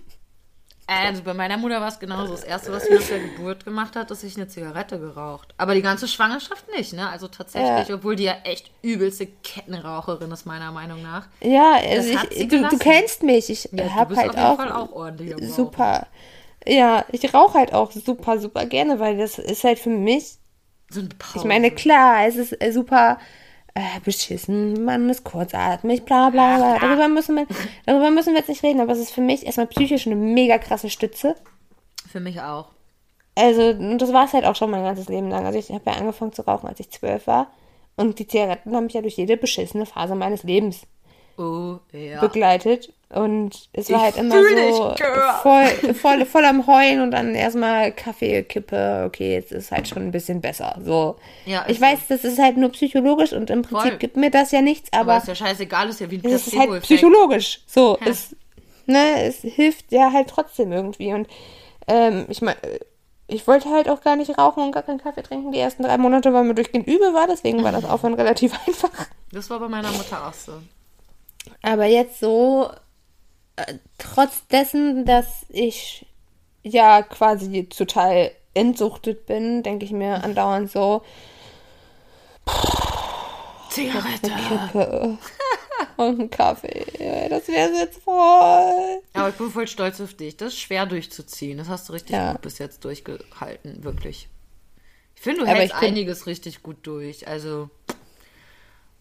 Also bei meiner Mutter war es genauso. Das erste, was sie nach der Geburt gemacht hat, ist sich eine Zigarette geraucht. Aber die ganze Schwangerschaft nicht, ne? Also tatsächlich, obwohl die ja echt übelste Kettenraucherin ist, meiner Meinung nach. Ja, also ich, du, du kennst mich, ich Ja, habe halt auf jeden auch, Fall auch super. Ja, ich rauche halt auch super, super gerne, weil das ist halt für mich So. Ich meine, klar, es ist äh, super äh, beschissen, man ist kurzatmig, bla bla bla. Darüber müssen, wir, darüber müssen wir jetzt nicht reden, aber es ist für mich erstmal psychisch eine mega krasse Stütze. Für mich auch. Also, und das war es halt auch schon mein ganzes Leben lang. Also, ich habe ja angefangen zu rauchen, als ich zwölf war. Und die Zigaretten haben mich ja durch jede beschissene Phase meines Lebens Oh, ja. begleitet. Und es war Ich halt immer so dich, voll, voll, voll am Heulen und dann erstmal Kaffee, Kippe, okay, jetzt ist halt schon ein bisschen besser. So. Ja, ich weiß, das ist halt nur psychologisch und im Prinzip Voll. gibt mir das ja nichts, Aber aber ist ja scheißegal, ist ja wie ein es ist halt psychologisch. So, Ja. es, ne, es hilft ja halt trotzdem irgendwie. Und ähm, ich meine, ich wollte halt auch gar nicht rauchen und gar keinen Kaffee trinken die ersten drei Monate, weil mir durchgehend übel war. Deswegen war das Aufhören relativ einfach. Das war bei meiner Mutter auch so. Aber jetzt so, äh, trotz dessen, dass ich ja quasi total entsuchtet bin, denke ich mir andauernd so, Zigarette. Und einen Kaffee. Das wäre jetzt voll. Aber ich bin voll stolz auf dich. Das ist schwer durchzuziehen. Das hast du richtig Ja. gut bis jetzt durchgehalten, wirklich. Ich finde, du Aber hältst einiges richtig gut durch. Also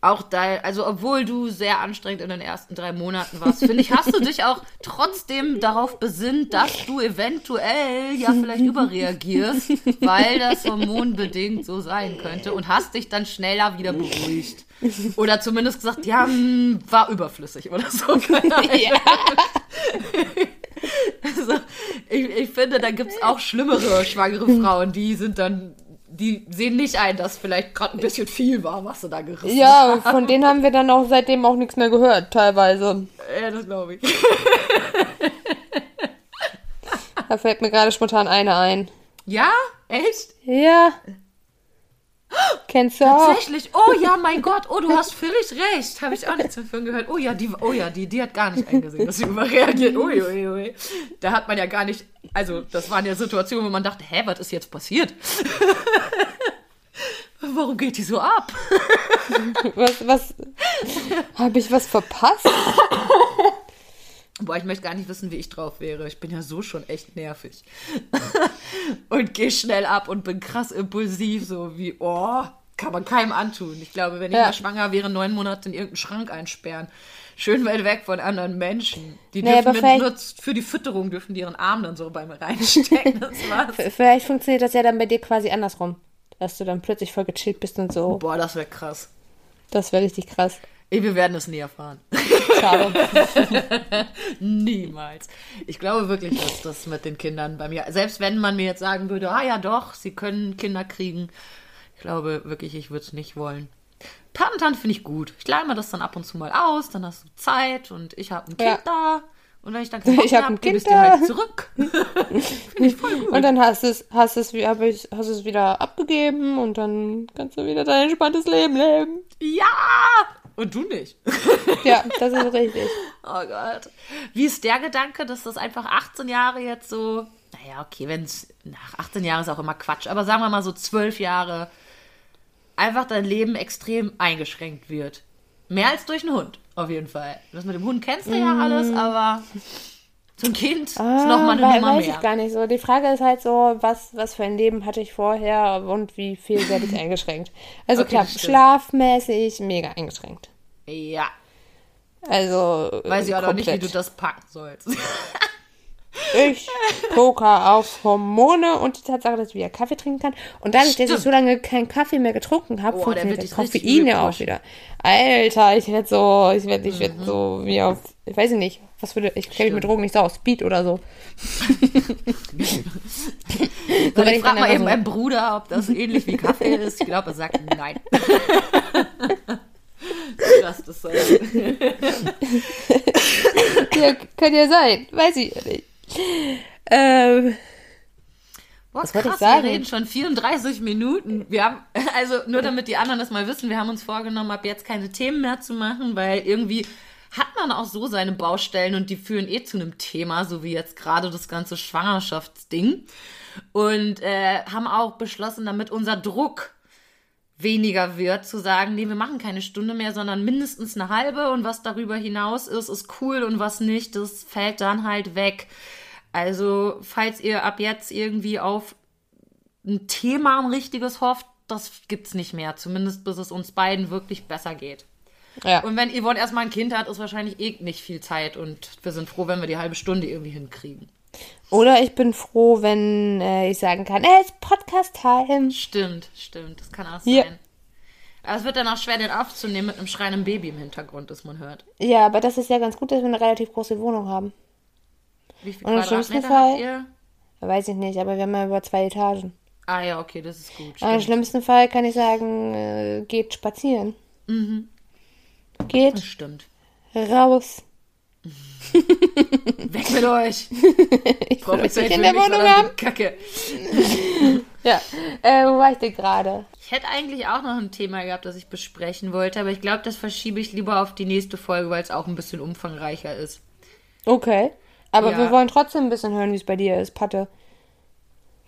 auch da, also obwohl du sehr anstrengend in den ersten drei Monaten warst, finde ich, hast du dich auch trotzdem darauf besinnt, dass du eventuell ja vielleicht überreagierst, weil das hormonbedingt so sein könnte und hast dich dann schneller wieder beruhigt. Oder zumindest gesagt, ja, hm, war überflüssig oder so. Ja. Also, ich, ich finde, da gibt es auch schlimmere schwangere Frauen, die sind dann, die sehen nicht ein, dass vielleicht gerade ein bisschen viel war, was sie da gerissen Ja, von denen haben wir dann auch seitdem auch nichts mehr gehört, teilweise. Ja, das glaube ich. Da fällt mir gerade spontan eine ein. Ja? Echt? Ja. Kennst du auch? Tatsächlich? Oh ja, mein Gott. Oh, du hast völlig recht. Habe ich auch nichts davon gehört. Oh ja, die, oh ja, die, die hat gar nicht eingesehen, dass sie überreagiert. Ui, ui, ui. Da hat man ja gar nicht, also das waren ja Situationen, wo man dachte, hä, was ist jetzt passiert? Warum geht die so ab? Was, was? Habe ich was verpasst? Boah, ich möchte gar nicht wissen, wie ich drauf wäre. Ich bin ja so schon echt nervig. und gehe schnell ab und bin krass impulsiv, so wie, oh, kann man keinem antun. Ich glaube, wenn ich Ja. mal schwanger wäre, neun Monate in irgendeinen Schrank einsperren. Schön weit weg von anderen Menschen. Die dürfen vielleicht- nur für die Fütterung dürfen die ihren Arm dann so bei mir reinstecken. Das war's. Vielleicht funktioniert das ja dann bei dir quasi andersrum. Dass du dann plötzlich voll gechillt bist und so. Boah, das wäre krass. Das wäre richtig krass. Ey, wir werden es nie erfahren. Schade. Niemals. Ich glaube wirklich, dass das mit den Kindern bei mir, selbst wenn man mir jetzt sagen würde, ah ja doch, sie können Kinder kriegen, ich glaube wirklich, ich würde es nicht wollen. Patentant finde ich gut. Ich leih mir das dann ab und zu mal aus, dann hast du Zeit und ich habe ein Kind Ja. da. Und wenn ich dann Ich mehr hab hab, gebe ich dir halt zurück. finde ich voll gut. Und dann hast du es, hast es, hab ich, hast es wieder abgegeben und dann kannst du wieder dein entspanntes Leben leben. ja! Und du nicht. Ja, das ist richtig. Oh Gott. Wie ist der Gedanke, dass das einfach 18 Jahre jetzt so, naja, okay, wenn es, nach 18 Jahre ist auch immer Quatsch, aber sagen wir mal so 12 Jahre, einfach dein Leben extrem eingeschränkt wird. Mehr als durch einen Hund, auf jeden Fall. Das mit dem Hund kennst du ja alles, aber zum Kind ist nochmal eine Ah, Nummer weiß mehr. ich gar nicht so. Die Frage ist halt so, was, was für ein Leben hatte ich vorher und wie viel werde ich eingeschränkt. Also Okay, klar, schlafmäßig mega eingeschränkt. Ja, Also weiß ich auch noch nicht, wie du das packen sollst. Ich poker auf Hormone und die Tatsache, dass ich wieder Kaffee trinken kann. Und dadurch, dass ich Stimmt. so lange keinen Kaffee mehr getrunken habe, der funktioniert richtig Koffein ja auch wieder. Alter, ich werde so, ich werde ich werd Mhm. so wie auf, ich weiß nicht, was würde, ich kenne mich mit Drogen nicht so aus, Speed oder so. Wenn ich frage mal eben so- meinen Bruder, ob das ähnlich wie Kaffee ist. Ich glaube, er sagt nein. Krass, das soll Ja, kann ja sein, weiß ich nicht. Ähm, Boah, Was wollte ich krass, sagen? wir reden schon 34 Minuten. Wir haben, also nur damit die anderen das mal wissen, wir haben uns vorgenommen, ab jetzt keine Themen mehr zu machen, weil irgendwie hat man auch so seine Baustellen und die führen eh zu einem Thema, so wie jetzt gerade das ganze Schwangerschaftsding. Und äh, haben auch beschlossen, damit unser Druck weniger wird, zu sagen, nee, wir machen keine Stunde mehr, sondern mindestens eine halbe und was darüber hinaus ist, ist cool und was nicht, das fällt dann halt weg. Also, falls ihr ab jetzt irgendwie auf ein Thema, ein richtiges hofft, das gibt's nicht mehr. Zumindest bis es uns beiden wirklich besser geht. ja. Und wenn Yvonne erstmal ein Kind hat, ist wahrscheinlich eh nicht viel Zeit und wir sind froh, wenn wir die halbe Stunde irgendwie hinkriegen. Oder ich bin froh, wenn äh, ich sagen kann, es ist Podcast-Time. Stimmt, stimmt, das kann auch Ja. sein. Aber es wird dann auch schwer, den aufzunehmen mit einem schreienden Baby im Hintergrund, das man hört. Ja, aber das ist ja ganz gut, dass wir eine relativ große Wohnung haben. Wie viel Und im schlimmsten Fall- ihr? Weiß ich nicht, aber wir haben ja über zwei Etagen. Ah ja, okay, das ist gut. Im schlimmsten Fall kann ich sagen, äh, geht spazieren. Mhm. Das Geht stimmt. raus. Weg mit euch! Ich Brauche euch für in der Wohnung haben. Kacke. Ja, äh, wo war ich denn gerade? Ich hätte eigentlich auch noch ein Thema gehabt, das ich besprechen wollte, aber ich glaube, das verschiebe ich lieber auf die nächste Folge, weil es auch ein bisschen umfangreicher ist. Okay. Aber Ja. wir wollen trotzdem ein bisschen hören, wie es bei dir ist, Patte.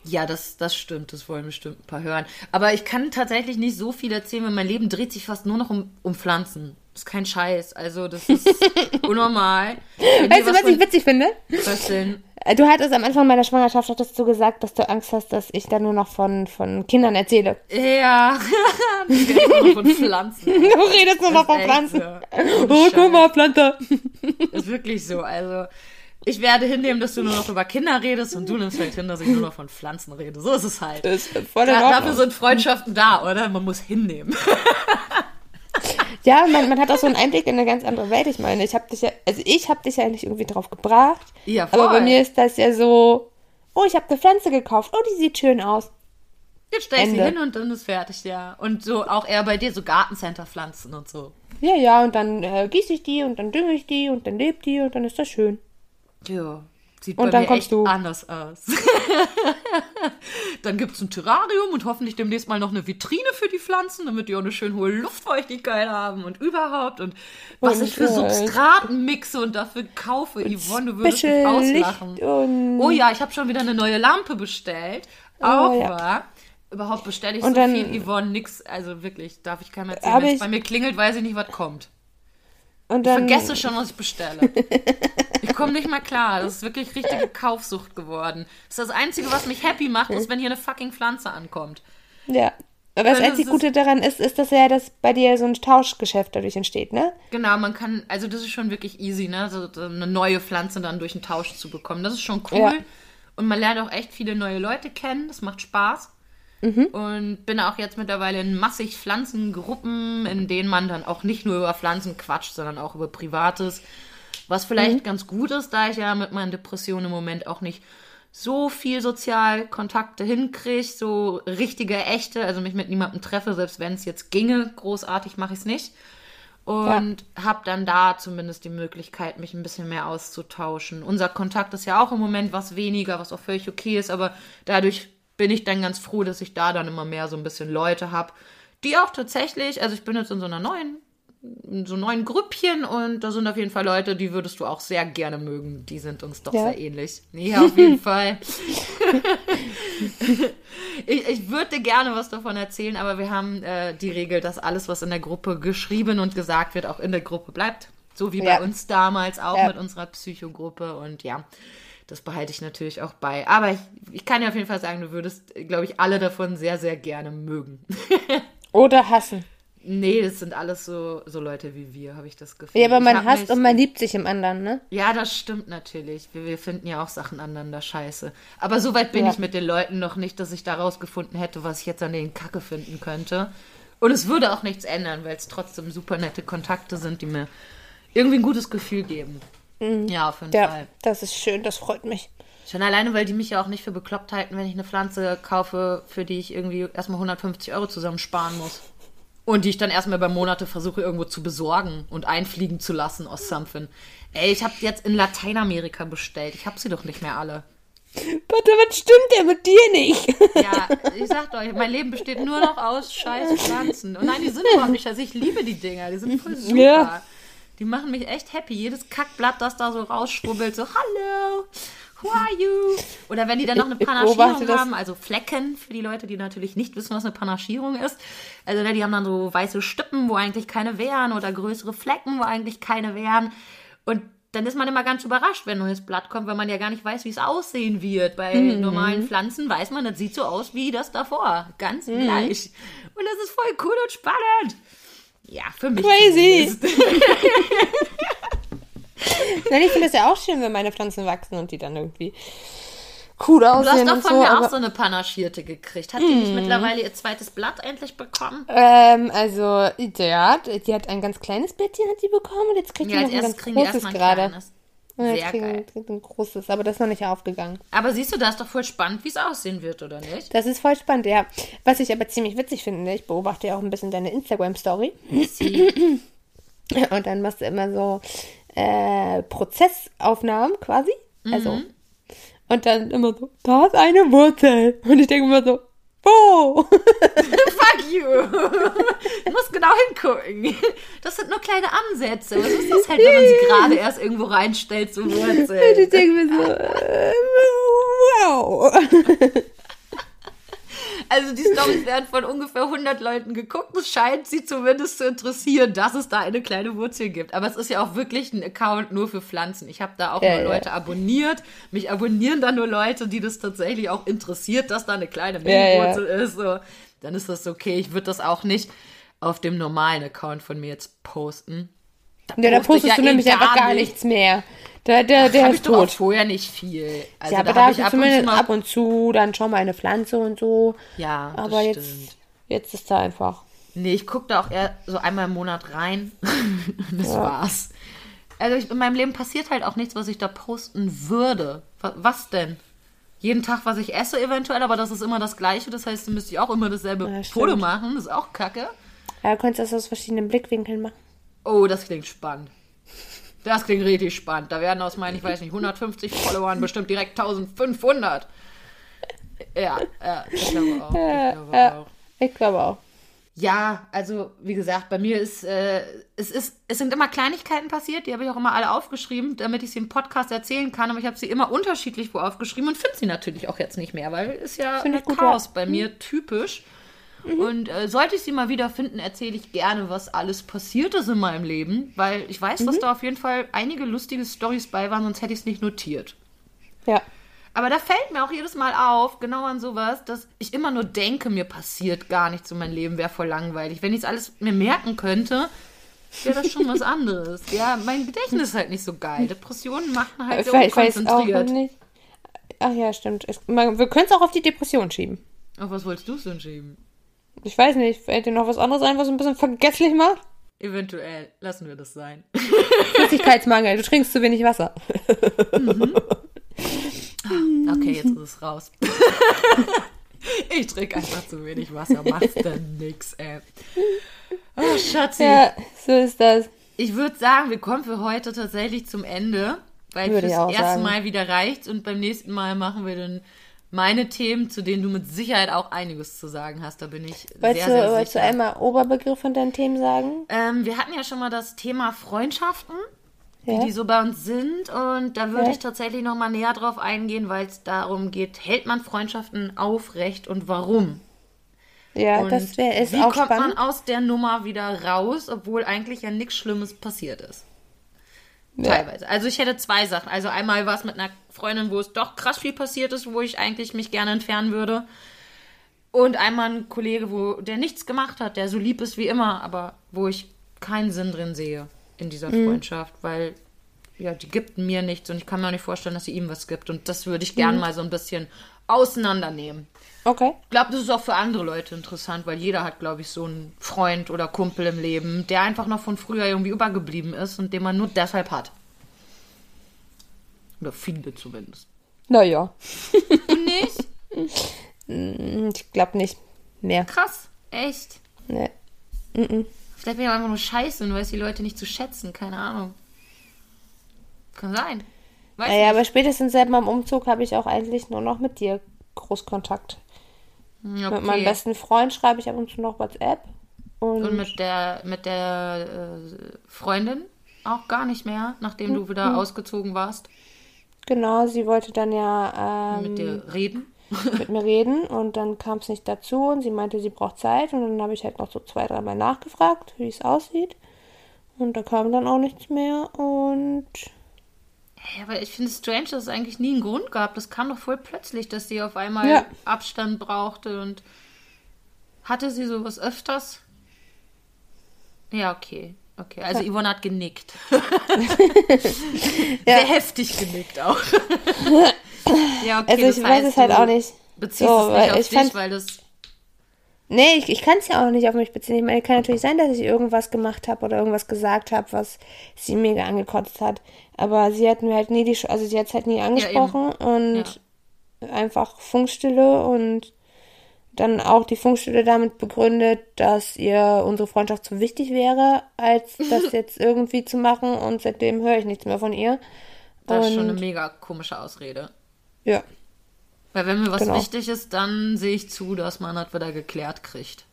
Ja, das, das stimmt, das wollen bestimmt ein paar hören. Aber ich kann tatsächlich nicht so viel erzählen, weil mein Leben dreht sich fast nur noch um, um Pflanzen. Das ist kein Scheiß. Also, das ist unnormal. Wenn Weißt du, was von- ich witzig finde? Was denn? Äh, Du hattest am Anfang meiner Schwangerschaft hattest du gesagt, dass du Angst hast, dass ich dann nur noch von, von Kindern erzähle. Ja, ich rede nur noch von Pflanzen. Du redest nur noch von Pflanzen. so. Oh, guck mal, Pflanze. Ist wirklich so. Also, ich werde hinnehmen, dass du nur noch über Kinder redest und du nimmst halt hin, dass ich nur noch von Pflanzen rede. So ist es halt. Das ist voll Da, dafür sind Freundschaften da, oder? Man muss hinnehmen. Ja, man, man hat auch so einen Einblick in eine ganz andere Welt. Ich meine, ich habe dich ja, also ich habe dich ja eigentlich irgendwie drauf gebracht. Ja, Aber bei voll. mir ist das ja so, oh, ich habe eine Pflanze gekauft. Oh, die sieht schön aus. Jetzt stell ich sie hin und dann ist fertig, ja. Und so auch eher bei dir so Gartencenter-Pflanzen und so. Ja, ja, und dann äh, gieße ich die und dann dünge ich die und dann lebt die und dann ist das schön. Ja. Sieht Und bei dann mir kommst echt du. anders aus. dann gibt's ein Terrarium und hoffentlich demnächst mal noch eine Vitrine für die Pflanzen, damit die auch eine schön hohe Luftfeuchtigkeit haben und überhaupt. Und was Und, ich für Substraten mixe und dafür kaufe, Yvonne, du würdest mich auslachen. Und Oh ja, ich habe schon wieder eine neue Lampe bestellt. Aber ja. überhaupt bestelle ich Und so dann- viel Yvonne nix. Also wirklich, darf ich keinem erzählen. Wenn es bei mir klingelt, weiß ich nicht, was kommt. Und dann Vergesse schon, was ich bestelle. ich komme nicht mal klar. Das ist wirklich richtige Kaufsucht geworden. Das ist das Einzige, was mich happy macht, ist, wenn hier eine fucking Pflanze ankommt. Ja. Aber das Weil das einzig ist- Gute daran ist, ist, dass ja das bei dir so ein Tauschgeschäft dadurch entsteht, ne? Genau, man kann, also das ist schon wirklich easy, ne? So, so eine neue Pflanze dann durch einen Tausch zu bekommen. Das ist schon cool. Ja. Und man lernt auch echt viele neue Leute kennen. Das macht Spaß. Und bin auch jetzt mittlerweile in massig Pflanzengruppen, in denen man dann auch nicht nur über Pflanzen quatscht, sondern auch über Privates. Was vielleicht ganz gut ist, da ich ja mit meinen Depressionen im Moment auch nicht so viel Sozialkontakte hinkriege, so richtige, echte, also mich mit niemandem treffe, selbst wenn es jetzt ginge, großartig mache ich es nicht. Und habe dann da zumindest die Möglichkeit, mich ein bisschen mehr auszutauschen. Unser Kontakt ist ja auch im Moment was weniger, was auch völlig okay ist, aber dadurch bin ich dann ganz froh, dass ich da dann immer mehr so ein bisschen Leute habe, die auch tatsächlich, also ich bin jetzt in so einer neuen, so neuen Grüppchen und da sind auf jeden Fall Leute, die würdest du auch sehr gerne mögen. Die sind uns doch Ja. sehr ähnlich. Ja, auf jeden Fall. Ich, ich würde gerne was davon erzählen, aber wir haben äh, die Regel, dass alles, was in der Gruppe geschrieben und gesagt wird, auch in der Gruppe bleibt. So wie Ja. bei uns damals auch Ja. mit unserer Psychogruppe. Und ja, das behalte ich natürlich auch bei. Aber ich, ich kann dir auf jeden Fall sagen, du würdest, glaube ich, alle davon sehr, sehr gerne mögen. Oder hassen. nee, das sind alles so, so Leute wie wir, habe ich das Gefühl. Ja, aber man hasst mich- und man liebt sich im anderen, ne? ja, das stimmt natürlich. Wir, wir finden ja auch Sachen aneinander scheiße. Aber so weit bin Ja. ich mit den Leuten noch nicht, dass ich da rausgefunden hätte, was ich jetzt an denen Kacke finden könnte. Und es würde auch nichts ändern, weil es trotzdem super nette Kontakte sind, die mir irgendwie ein gutes Gefühl geben. Ja, auf jeden Ja, Fall. das ist schön, das freut mich. Schon alleine, weil die mich ja auch nicht für bekloppt halten, wenn ich eine Pflanze kaufe, für die ich irgendwie erstmal 150 Euro zusammensparen muss. Und die ich dann erstmal über Monate versuche irgendwo zu besorgen und einfliegen zu lassen aus something. Ey, ich habe jetzt in Lateinamerika bestellt. Ich habe sie doch nicht mehr alle. Warte, was stimmt denn mit dir nicht? Ja, ich sag euch, mein Leben besteht nur noch aus scheiß Pflanzen. Und nein, die sind überhaupt nicht scheiße. Ich liebe die Dinger. Die sind voll super. Ja. Die machen mich echt happy. Jedes Kackblatt, das da so rausschrubbelt, so, hallo, who are you? Oder wenn die dann noch eine Panaschierung haben, also Flecken, für die Leute, die natürlich nicht wissen, was eine Panaschierung ist. Also ne, die haben dann so weiße Stippen, wo eigentlich keine wären oder größere Flecken, wo eigentlich keine wären. Und dann ist man immer ganz überrascht, wenn ein neues Blatt kommt, weil man ja gar nicht weiß, wie es aussehen wird. Bei Mhm. normalen Pflanzen weiß man, das sieht so aus wie das davor. Ganz Mhm. gleich. Und das ist voll cool und spannend. Ja, für mich. Crazy. Nein, ich finde es ja auch schön, wenn meine Pflanzen wachsen und die dann irgendwie cool Du hast aussehen doch von so. mir auch so eine Panaschierte gekriegt. Hat die nicht mittlerweile ihr zweites Blatt endlich bekommen? ähm, also, ja, die hat ein ganz kleines Blättchen hat die bekommen und jetzt kriegt Ja, die noch ein ganz großes gerade. kleines. Ja, Sehr kriegen geil. kriegt ein großes, aber das ist noch nicht aufgegangen. Aber siehst du, da ist doch voll spannend, wie es aussehen wird, oder nicht? Das ist voll spannend, ja. Was ich aber ziemlich witzig finde, ich beobachte ja auch ein bisschen deine Instagram-Story. Und dann machst du immer so äh, Prozessaufnahmen quasi. Also. Und dann immer so, da ist eine Wurzel. Und ich denke immer so, wo? Fuck you! Du musst genau hingucken. Das sind nur kleine Ansätze. Was ist das halt, wenn man sie gerade erst irgendwo reinstellt, so Und ich Wurzeln? denke mir so, äh, wow. Also die Storys werden von ungefähr 100 Leuten geguckt. Es scheint sie zumindest zu interessieren, dass es da eine kleine Wurzel gibt. Aber es ist ja auch wirklich ein Account nur für Pflanzen. Ich habe da auch Ja, nur ja. Leute abonniert. Mich abonnieren da nur Leute, die das tatsächlich auch interessiert, dass da eine kleine Ja, ja. Mini-Wurzel ist. So. Dann ist das okay. Ich würde das auch nicht auf dem normalen Account von mir jetzt posten. Ja, da poste ich postest ja du eh nämlich einfach gar gar nicht. nichts mehr. Der, der, der Habe ich ist tot. vorher nicht viel. Also ja, aber da habe ich ab und zumindest ab und zu dann schon mal eine Pflanze und so. Ja, aber jetzt, stimmt. jetzt ist da einfach. Nee, ich gucke da auch eher so einmal im Monat rein. das war's. Also ich, in meinem Leben passiert halt auch nichts, was ich da posten würde. Was, denn? Jeden Tag, was ich esse eventuell, aber das ist immer das Gleiche. Das heißt, du müsst ich auch immer dasselbe Ja. Foto machen. Das ist auch kacke. Ja, du könntest das aus verschiedenen Blickwinkeln machen. Oh, das klingt spannend. Das klingt richtig spannend. Da werden aus meinen, ich weiß nicht, 150 Followern bestimmt direkt 1500. Ja, ja ich glaube auch. Ich glaube ja. auch. Ich glaube auch. Ja, also wie gesagt, bei mir ist, äh, es ist, es sind immer Kleinigkeiten passiert, die habe ich auch immer alle aufgeschrieben, damit ich sie im Podcast erzählen kann, aber ich habe sie immer unterschiedlich wo aufgeschrieben und finde sie natürlich auch jetzt nicht mehr, weil ist ja Chaos bei mir typisch. Und äh, sollte ich sie mal wieder finden, erzähle ich gerne, was alles passiert ist in meinem Leben, weil ich weiß, dass da auf jeden Fall einige lustige Stories bei waren, sonst hätte ich es nicht notiert. Ja. Aber da fällt mir auch jedes Mal auf, genau an sowas, dass ich immer nur denke, mir passiert gar nichts und mein Leben wäre voll langweilig. Wenn ich es alles mir merken könnte, wäre das schon was anderes. Ja, mein Gedächtnis ist halt nicht so geil. Depressionen machen halt so we- ich weiß auch unkonzentriert. nicht. Ach ja, stimmt. Es, man, wir können es auch auf die Depression schieben. Auf was wolltest du denn schieben? Ich weiß nicht, fällt dir noch was anderes ein, was ein bisschen vergesslich macht? Eventuell. Lassen wir das sein. Flüssigkeitsmangel, du trinkst zu wenig Wasser. Okay, jetzt ist es raus. ich trinke einfach zu wenig Wasser. Machst denn nix, ey. Oh, Schatzi. Ja, so ist das. Ich würde sagen, wir kommen für heute tatsächlich zum Ende, weil Würde auch erste sagen. Mal wieder reicht und beim nächsten Mal machen wir dann meine Themen, zu denen du mit Sicherheit auch einiges zu sagen hast. Da bin ich Wolltest, sehr, sehr du, wolltest du einmal Oberbegriff von deinen Themen sagen? Ähm, wir hatten ja schon mal das Thema Freundschaften, wie Ja. die so bei uns sind. Und da würde Ja. ich tatsächlich noch mal näher drauf eingehen, weil es darum geht, hält man Freundschaften aufrecht und warum? Ja, Und das wär, ist wie auch kommt spannend. man aus der Nummer wieder raus, obwohl eigentlich ja nichts Schlimmes passiert ist? Ja. Teilweise. Also ich hätte zwei Sachen. Also einmal war es mit einer Freundin, wo es doch krass viel passiert ist, wo ich eigentlich mich gerne entfernen würde. Und einmal ein Kollege, wo der nichts gemacht hat, der so lieb ist wie immer, aber wo ich keinen Sinn drin sehe in dieser Mhm. Freundschaft, weil ja, die gibt mir nichts und ich kann mir auch nicht vorstellen, dass sie ihm was gibt. Und das würde ich gerne Mhm. mal so ein bisschen auseinandernehmen. Okay. Ich glaube, das ist auch für andere Leute interessant, weil jeder hat, glaube ich, so einen Freund oder Kumpel im Leben, der einfach noch von früher irgendwie übergeblieben ist und den man nur deshalb hat. Oder viele zumindest. Naja, Du nicht? hm, ich glaube nicht mehr. Krass. Echt? Nee. Vielleicht bin ich einfach nur scheiße und weiß die Leute nicht zu schätzen. Keine Ahnung. Kann sein. Weiß Naja, aber nicht. spätestens seit meinem Umzug habe ich auch eigentlich nur noch mit dir Großkontakt. Okay. Mit meinem besten Freund schreibe ich ab und zu noch WhatsApp. Und, Und mit der, mit der äh, Freundin auch gar nicht mehr, nachdem du wieder ausgezogen warst, genau, sie wollte dann ja ähm, mit dir reden. mit mir reden und dann kam es nicht dazu und sie meinte, sie braucht Zeit und dann habe ich halt noch so zwei, dreimal nachgefragt, wie es aussieht. Und da kam dann auch nichts mehr und Ja, aber ich finde es strange, dass es eigentlich nie einen Grund gab. Das kam doch voll plötzlich, dass sie auf einmal Ja. Abstand brauchte und hatte sie sowas öfters? Ja, okay. Okay, also Yvonne hat genickt. Sehr heftig genickt auch. ja, okay, also ich weiß es halt auch nicht. Beziehst So, es nicht auf ich dich, fand- weil das. Nee, ich, ich kann es ja auch nicht auf mich beziehen. Ich meine, kann natürlich sein, dass ich irgendwas gemacht habe oder irgendwas gesagt habe, was sie mega angekotzt hat. Aber sie hat mir halt nie die, also sie hat halt nie angesprochen und einfach Funkstille und dann auch die Funkstille damit begründet, dass ihr unsere Freundschaft zu wichtig wäre, als das jetzt irgendwie zu machen und seitdem höre ich nichts mehr von ihr. Das ist Und- schon eine mega komische Ausrede. Ja, Weil wenn mir was Genau. wichtig ist, dann sehe ich zu, dass man das wieder geklärt kriegt.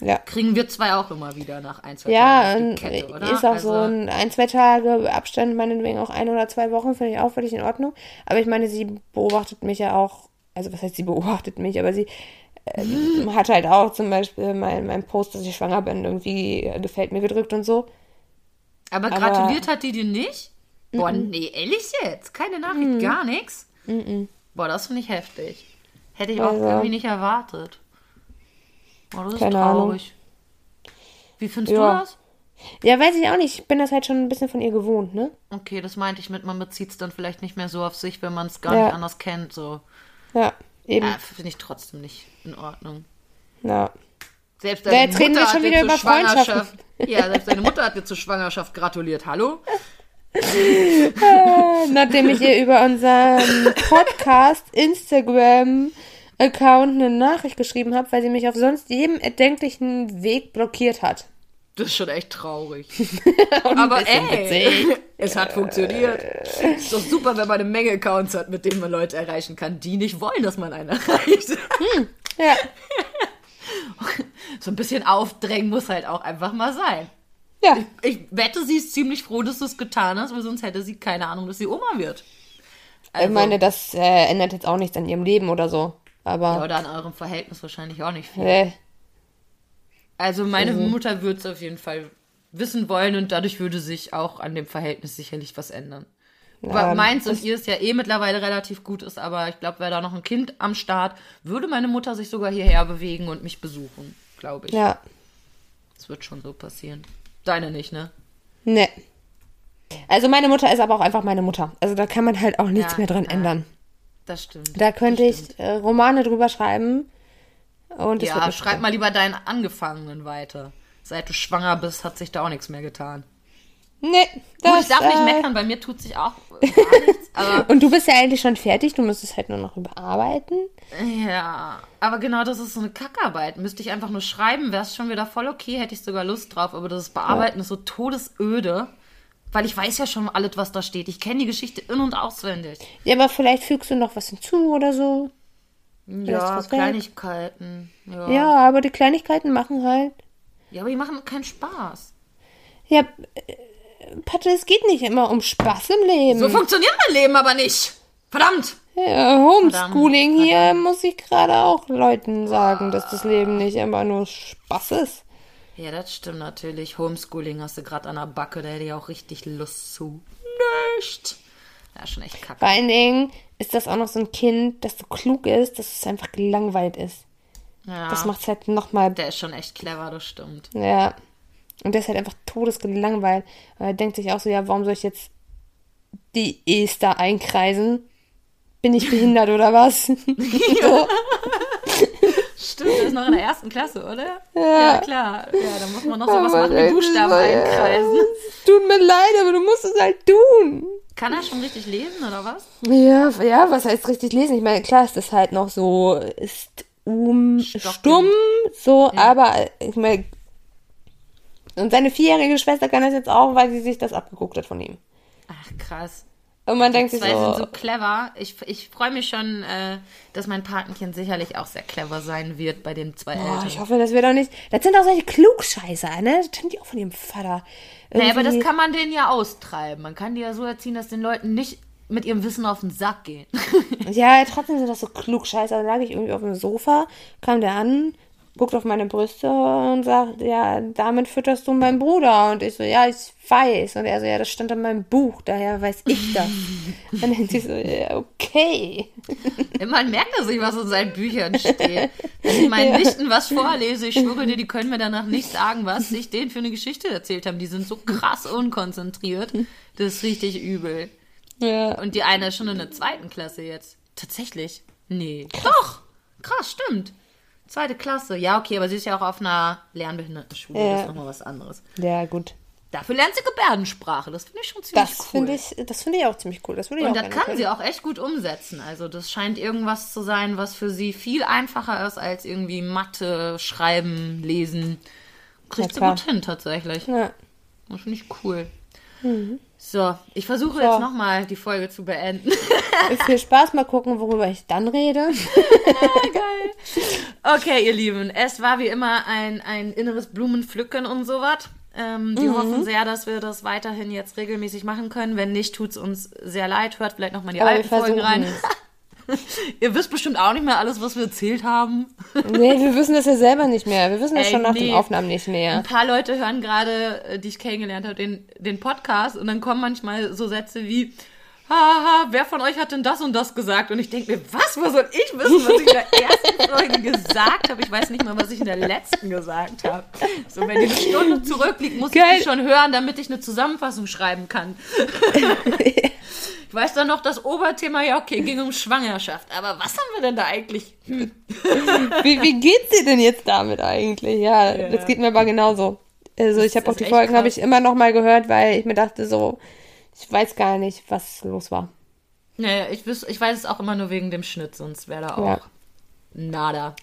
ja. Kriegen wir zwei auch immer wieder nach ein, zwei Ja, Tagen die Kette, oder? ist auch also, so ein, ein, zwei Tage Abstand, meinetwegen auch ein oder zwei Wochen, finde ich auch völlig in Ordnung. Aber ich meine, sie beobachtet mich ja auch, also was heißt, sie beobachtet mich, aber sie äh, hat halt auch zum Beispiel mein, mein Post, dass ich schwanger bin, irgendwie äh, gefällt mir gedrückt und so. Aber, Aber- gratuliert hat die dir nicht? Boah, nee, ehrlich jetzt? Keine Nachricht, gar nichts? Boah, das finde ich heftig. Hätte ich auch Also- irgendwie nicht erwartet. Boah, das ist Keine Ahnung. traurig. Wie findest Ja. du das? Ja, weiß ich auch nicht. Ich bin das halt schon ein bisschen von ihr gewohnt, ne? Okay, das meinte ich mit, man bezieht es dann vielleicht nicht mehr so auf sich, wenn man es gar Ja. nicht anders kennt. So. Ja, eben. Ja, finde ich trotzdem nicht in Ordnung. Ja. Selbst deine Mutter schon hat dir wieder zur über Schwangerschaft. Ja, selbst deine Mutter hat dir zur Schwangerschaft gratuliert. Hallo? Nachdem ich ihr über unseren Podcast Instagram Account eine Nachricht geschrieben habe, weil sie mich auf sonst jedem erdenklichen Weg blockiert hat. Das ist schon echt traurig. Aber ey, witzig. es hat funktioniert. Ist doch super, wenn man eine Menge Accounts hat, mit denen man Leute erreichen kann, die nicht wollen, dass man einen erreicht. Ja, So ein bisschen aufdrängen muss halt auch einfach mal sein. Ja. Ich wette, sie ist ziemlich froh, dass du es getan hast, weil sonst hätte sie keine Ahnung, dass sie Oma wird. Ich Also, meine, das äh, ändert jetzt auch nichts an ihrem Leben oder so. ja, Aber, oder an eurem Verhältnis wahrscheinlich auch nicht viel. äh, Also meine Mutter würde es auf jeden Fall wissen wollen und dadurch würde sich auch an dem Verhältnis sicherlich was ändern. Weil meins und ihr ist ja eh mittlerweile relativ gut ist, aber ich glaube, wäre da noch ein Kind am Start, würde meine Mutter sich sogar hierher bewegen und mich besuchen, glaube ich. ja. Das wird schon so passieren. Deine nicht, ne? Ne. Also meine Mutter ist aber auch einfach meine Mutter. Also da kann man halt auch nichts Ja, mehr dran ja. ändern. Das stimmt. Da könnte ich äh, Romane drüber schreiben. Und Ja, schreib mal lieber deinen Angefangenen weiter. Seit du schwanger bist, hat sich da auch nichts mehr getan. Nee, Gut, das, ich darf nicht äh, meckern, bei mir tut sich auch gar nichts, Und du bist ja eigentlich schon fertig, du müsstest halt nur noch überarbeiten. Ja, aber genau das ist so eine Kackarbeit. Müsste ich einfach nur schreiben, wäre es schon wieder voll okay, hätte ich sogar Lust drauf. Aber das Bearbeiten ist so todesöde, weil ich weiß ja schon alles, was da steht. Ich kenne die Geschichte in- und auswendig. Ja, aber vielleicht fügst du noch was hinzu oder so. Ja. Kleinigkeiten. Ja. Ja, aber die Kleinigkeiten machen halt. ja, aber die machen keinen Spaß. Ja, Patte, es geht nicht immer um Spaß im Leben. So funktioniert mein Leben aber nicht. Verdammt! ja, Homeschooling Verdammt, hier muss ich gerade auch Leuten sagen, dass das Leben nicht immer nur Spaß ist. Ja, das stimmt natürlich. Homeschooling hast du gerade an der Backe, da hätte ich auch richtig Lust zu. Nicht. Ja, schon echt kacke. Vor allen Dingen ist das auch noch so ein Kind, das so klug ist, dass es einfach gelangweilt ist. Ja, Das macht's halt nochmal der ist schon echt clever, das stimmt. Ja. Und der ist halt einfach todesgelangweilt. Und er denkt sich auch so, ja, warum soll ich jetzt die E's da einkreisen? Bin ich behindert oder was? so. Stimmt, der ist noch in der ersten Klasse, oder? Ja, klar. Ja, da muss man noch sowas machen wie Buchstaben so, ja. einkreisen. Es tut mir leid, aber du musst es halt tun. Kann er schon richtig lesen, oder was? Ja, ja, was heißt richtig lesen? Ich meine, klar ist das halt noch so, ist um, Stockend. stumm, so, aber äh, ich meine, und seine vierjährige Schwester kann das jetzt auch, weil sie sich das abgeguckt hat von ihm. Ach, krass. Und man denkt sich Zwei so, sind so clever. Ich, ich freue mich schon, äh, dass mein Patenkind sicherlich auch sehr clever sein wird bei den zwei Boah, ich Eltern. hoffe, das wird auch nicht. Das sind auch solche Klugscheißer, ne? Das kennen die auch von ihrem Vater. Naja, aber das Irgendwie- kann man denen ja austreiben. Man kann die ja so erziehen, dass den Leuten nicht mit ihrem Wissen auf den Sack gehen. Ja, trotzdem sind das so Klugscheißer. Da lag ich irgendwie auf dem Sofa, kam der an, guckt auf meine Brüste und sagt, ja, damit fütterst du meinen Bruder. Und ich so, ja, ich weiß. Und er so, ja, das stand in meinem Buch, daher weiß ich das. Dann denkt sie so, ja, okay. Immerhin merkt er sich, was in seinen Büchern steht. Wenn ich meinen Nichten was vorlese, ich schwöre dir, die können mir danach nicht sagen, was ich denen für eine Geschichte erzählt haben. Die sind so krass unkonzentriert. Das ist richtig übel. Ja. Und die eine ist schon in der zweiten Klasse jetzt. Tatsächlich? Nee. Doch! Krass, stimmt. Zweite Klasse. Ja, okay, aber sie ist ja auch auf einer Lernbehindertenschule. Ja. Das ist nochmal was anderes. Ja, gut. Dafür lernt sie Gebärdensprache. Das finde ich schon ziemlich Das cool. ich, das finde ich auch ziemlich cool. Das würde ich Und auch das kann können. sie auch echt gut umsetzen. Also das scheint irgendwas zu sein, was für sie viel einfacher ist als irgendwie Mathe, Schreiben, Lesen. Kriegt Ja, sie gut hin tatsächlich. Ja. Das finde ich cool. So, ich versuche So. jetzt nochmal die Folge zu beenden. Viel Spaß, mal gucken, worüber ich dann rede. Okay, ihr Lieben, es war wie immer ein, ein inneres Blumenpflücken und sowas. Ähm, Mhm. wir hoffen sehr, dass wir das weiterhin jetzt regelmäßig machen können. Wenn nicht, tut's uns sehr leid. Hört vielleicht nochmal die Aber alten Folgen rein. Ihr wisst bestimmt auch nicht mehr alles, was wir erzählt haben. Nee, wir wissen das ja selber nicht mehr. Wir wissen das Ey, schon nach nee. den Aufnahmen nicht mehr. Ein paar Leute hören gerade, äh, die ich kennengelernt habe, den, den Podcast und dann kommen manchmal so Sätze wie, haha, wer von euch hat denn das und das gesagt? Und ich denke mir, was, wo soll ich wissen, was ich in der ersten Folge gesagt habe? Ich weiß nicht mal, was ich in der letzten gesagt habe. So, wenn die eine Stunde zurückliegt, muss Geil. ich die schon hören, damit ich eine Zusammenfassung schreiben kann. Ich weiß dann noch, das Oberthema, ja, okay, ging um Schwangerschaft. Aber was haben wir denn da eigentlich? Hm. Wie, wie geht's dir denn jetzt damit eigentlich? Ja, Ja. das geht mir aber genauso. Also ich habe auch die Folgen habe ich immer noch mal gehört, weil ich mir dachte so, ich weiß gar nicht, was los war. Naja, ich, wüs- ich weiß es auch immer nur wegen dem Schnitt, sonst wäre da auch Ja. nada.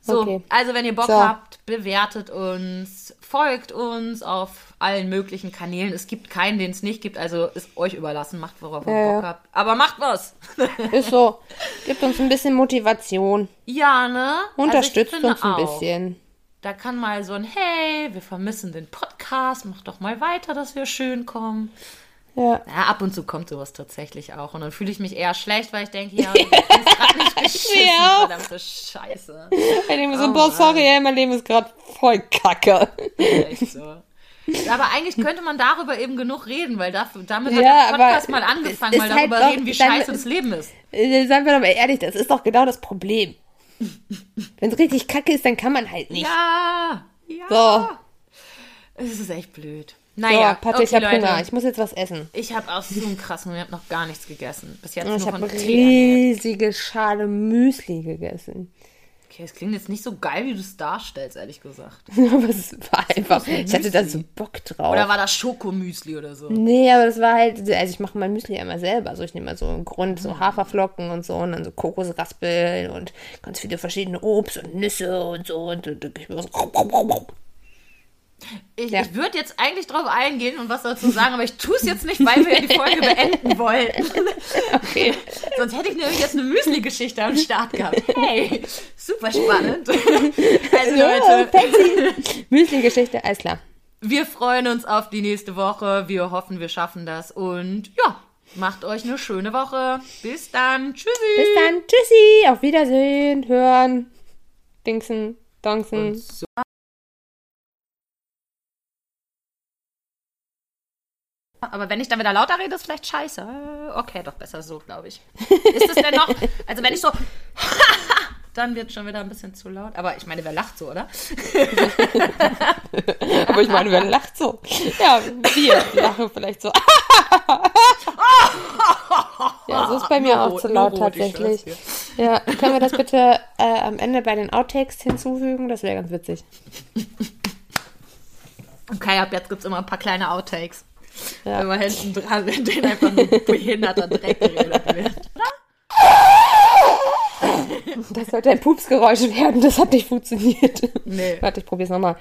So, Okay. also wenn ihr Bock So. habt, bewertet uns, folgt uns auf allen möglichen Kanälen. Es gibt keinen, den es nicht gibt, also ist euch überlassen, macht worauf ihr Ja, Bock habt. Aber macht was! Ist so, gibt uns ein bisschen Motivation, ja, ne? unterstützt also uns ein auch, bisschen. Da kann mal so ein Hey, wir vermissen den Podcast, mach doch mal weiter, dass wir schön kommen. Ja. Ja, ab und zu kommt sowas tatsächlich auch. Und dann fühle ich mich eher schlecht, weil ich denke, ja, ich bin gerade nicht geschissen, verdammte Scheiße. Ich denke mir so, Oh boah, sorry, ey, mein Leben ist gerade voll kacke. Echt so. Aber eigentlich könnte man darüber eben genug reden, weil dafür, damit Ja, hat der Podcast mal angefangen, ist mal halt darüber doch- reden, wie dann- scheiße das Leben ist. Äh, Seien wir doch mal ehrlich, das ist doch genau das Problem. Wenn es richtig kacke ist, dann kann man halt nicht. Ja, ja. So, Es ist echt blöd. Naja, Patrick, ich okay. Hunger. Ich muss jetzt was essen. Ich habe auch so einen krassen, ich habe noch gar nichts gegessen. Bis jetzt Ich nur habe von eine riesige Schale Müsli gegessen. Okay, es klingt jetzt nicht so geil, wie du es darstellst, ehrlich gesagt. Aber es war einfach, ich hatte da so. Bock drauf. Oder war das Schokomüsli oder so? Nee, aber das war halt, also ich mache mein Müsli ja immer selber. Also ich nehme mal so im Grund so Haferflocken und so und dann so Kokosraspeln und ganz viele verschiedene Obst und Nüsse und so. Und, und, und so Ich, Ja. ich würde jetzt eigentlich drauf eingehen und was dazu sagen, aber ich tue es jetzt nicht, weil wir die Folge beenden wollten. okay. Sonst hätte ich nämlich jetzt eine Müsli-Geschichte am Start gehabt. Hey, super spannend. Also Leute, fancy. Müsli-Geschichte, alles klar. wir freuen uns auf die nächste Woche. Wir hoffen, wir schaffen das. Und ja, macht euch eine schöne Woche. Bis dann. Tschüssi. Bis dann, tschüssi, auf Wiedersehen, hören, dingsen, dongsen. Aber wenn ich dann wieder lauter rede, ist vielleicht scheiße. Okay, doch besser so, glaube ich. Ist es denn noch? Also wenn ich so dann wird schon wieder ein bisschen zu laut. Aber ich meine, wer lacht so, oder? Aber ich meine, wer lacht so? Ja, wir lachen vielleicht so. ja, so ist bei mir auch zu laut tatsächlich. Ja, können wir das bitte äh, am Ende bei den Outtakes hinzufügen? Das wäre ganz witzig. Okay, ab jetzt gibt es immer ein paar kleine Outtakes. Ja. Wenn man hinten dran, in denen einfach nur behinderter Dreck geredet wird. Das sollte ein Pupsgeräusch werden, das hat nicht funktioniert. Nee. Warte, ich probier's nochmal.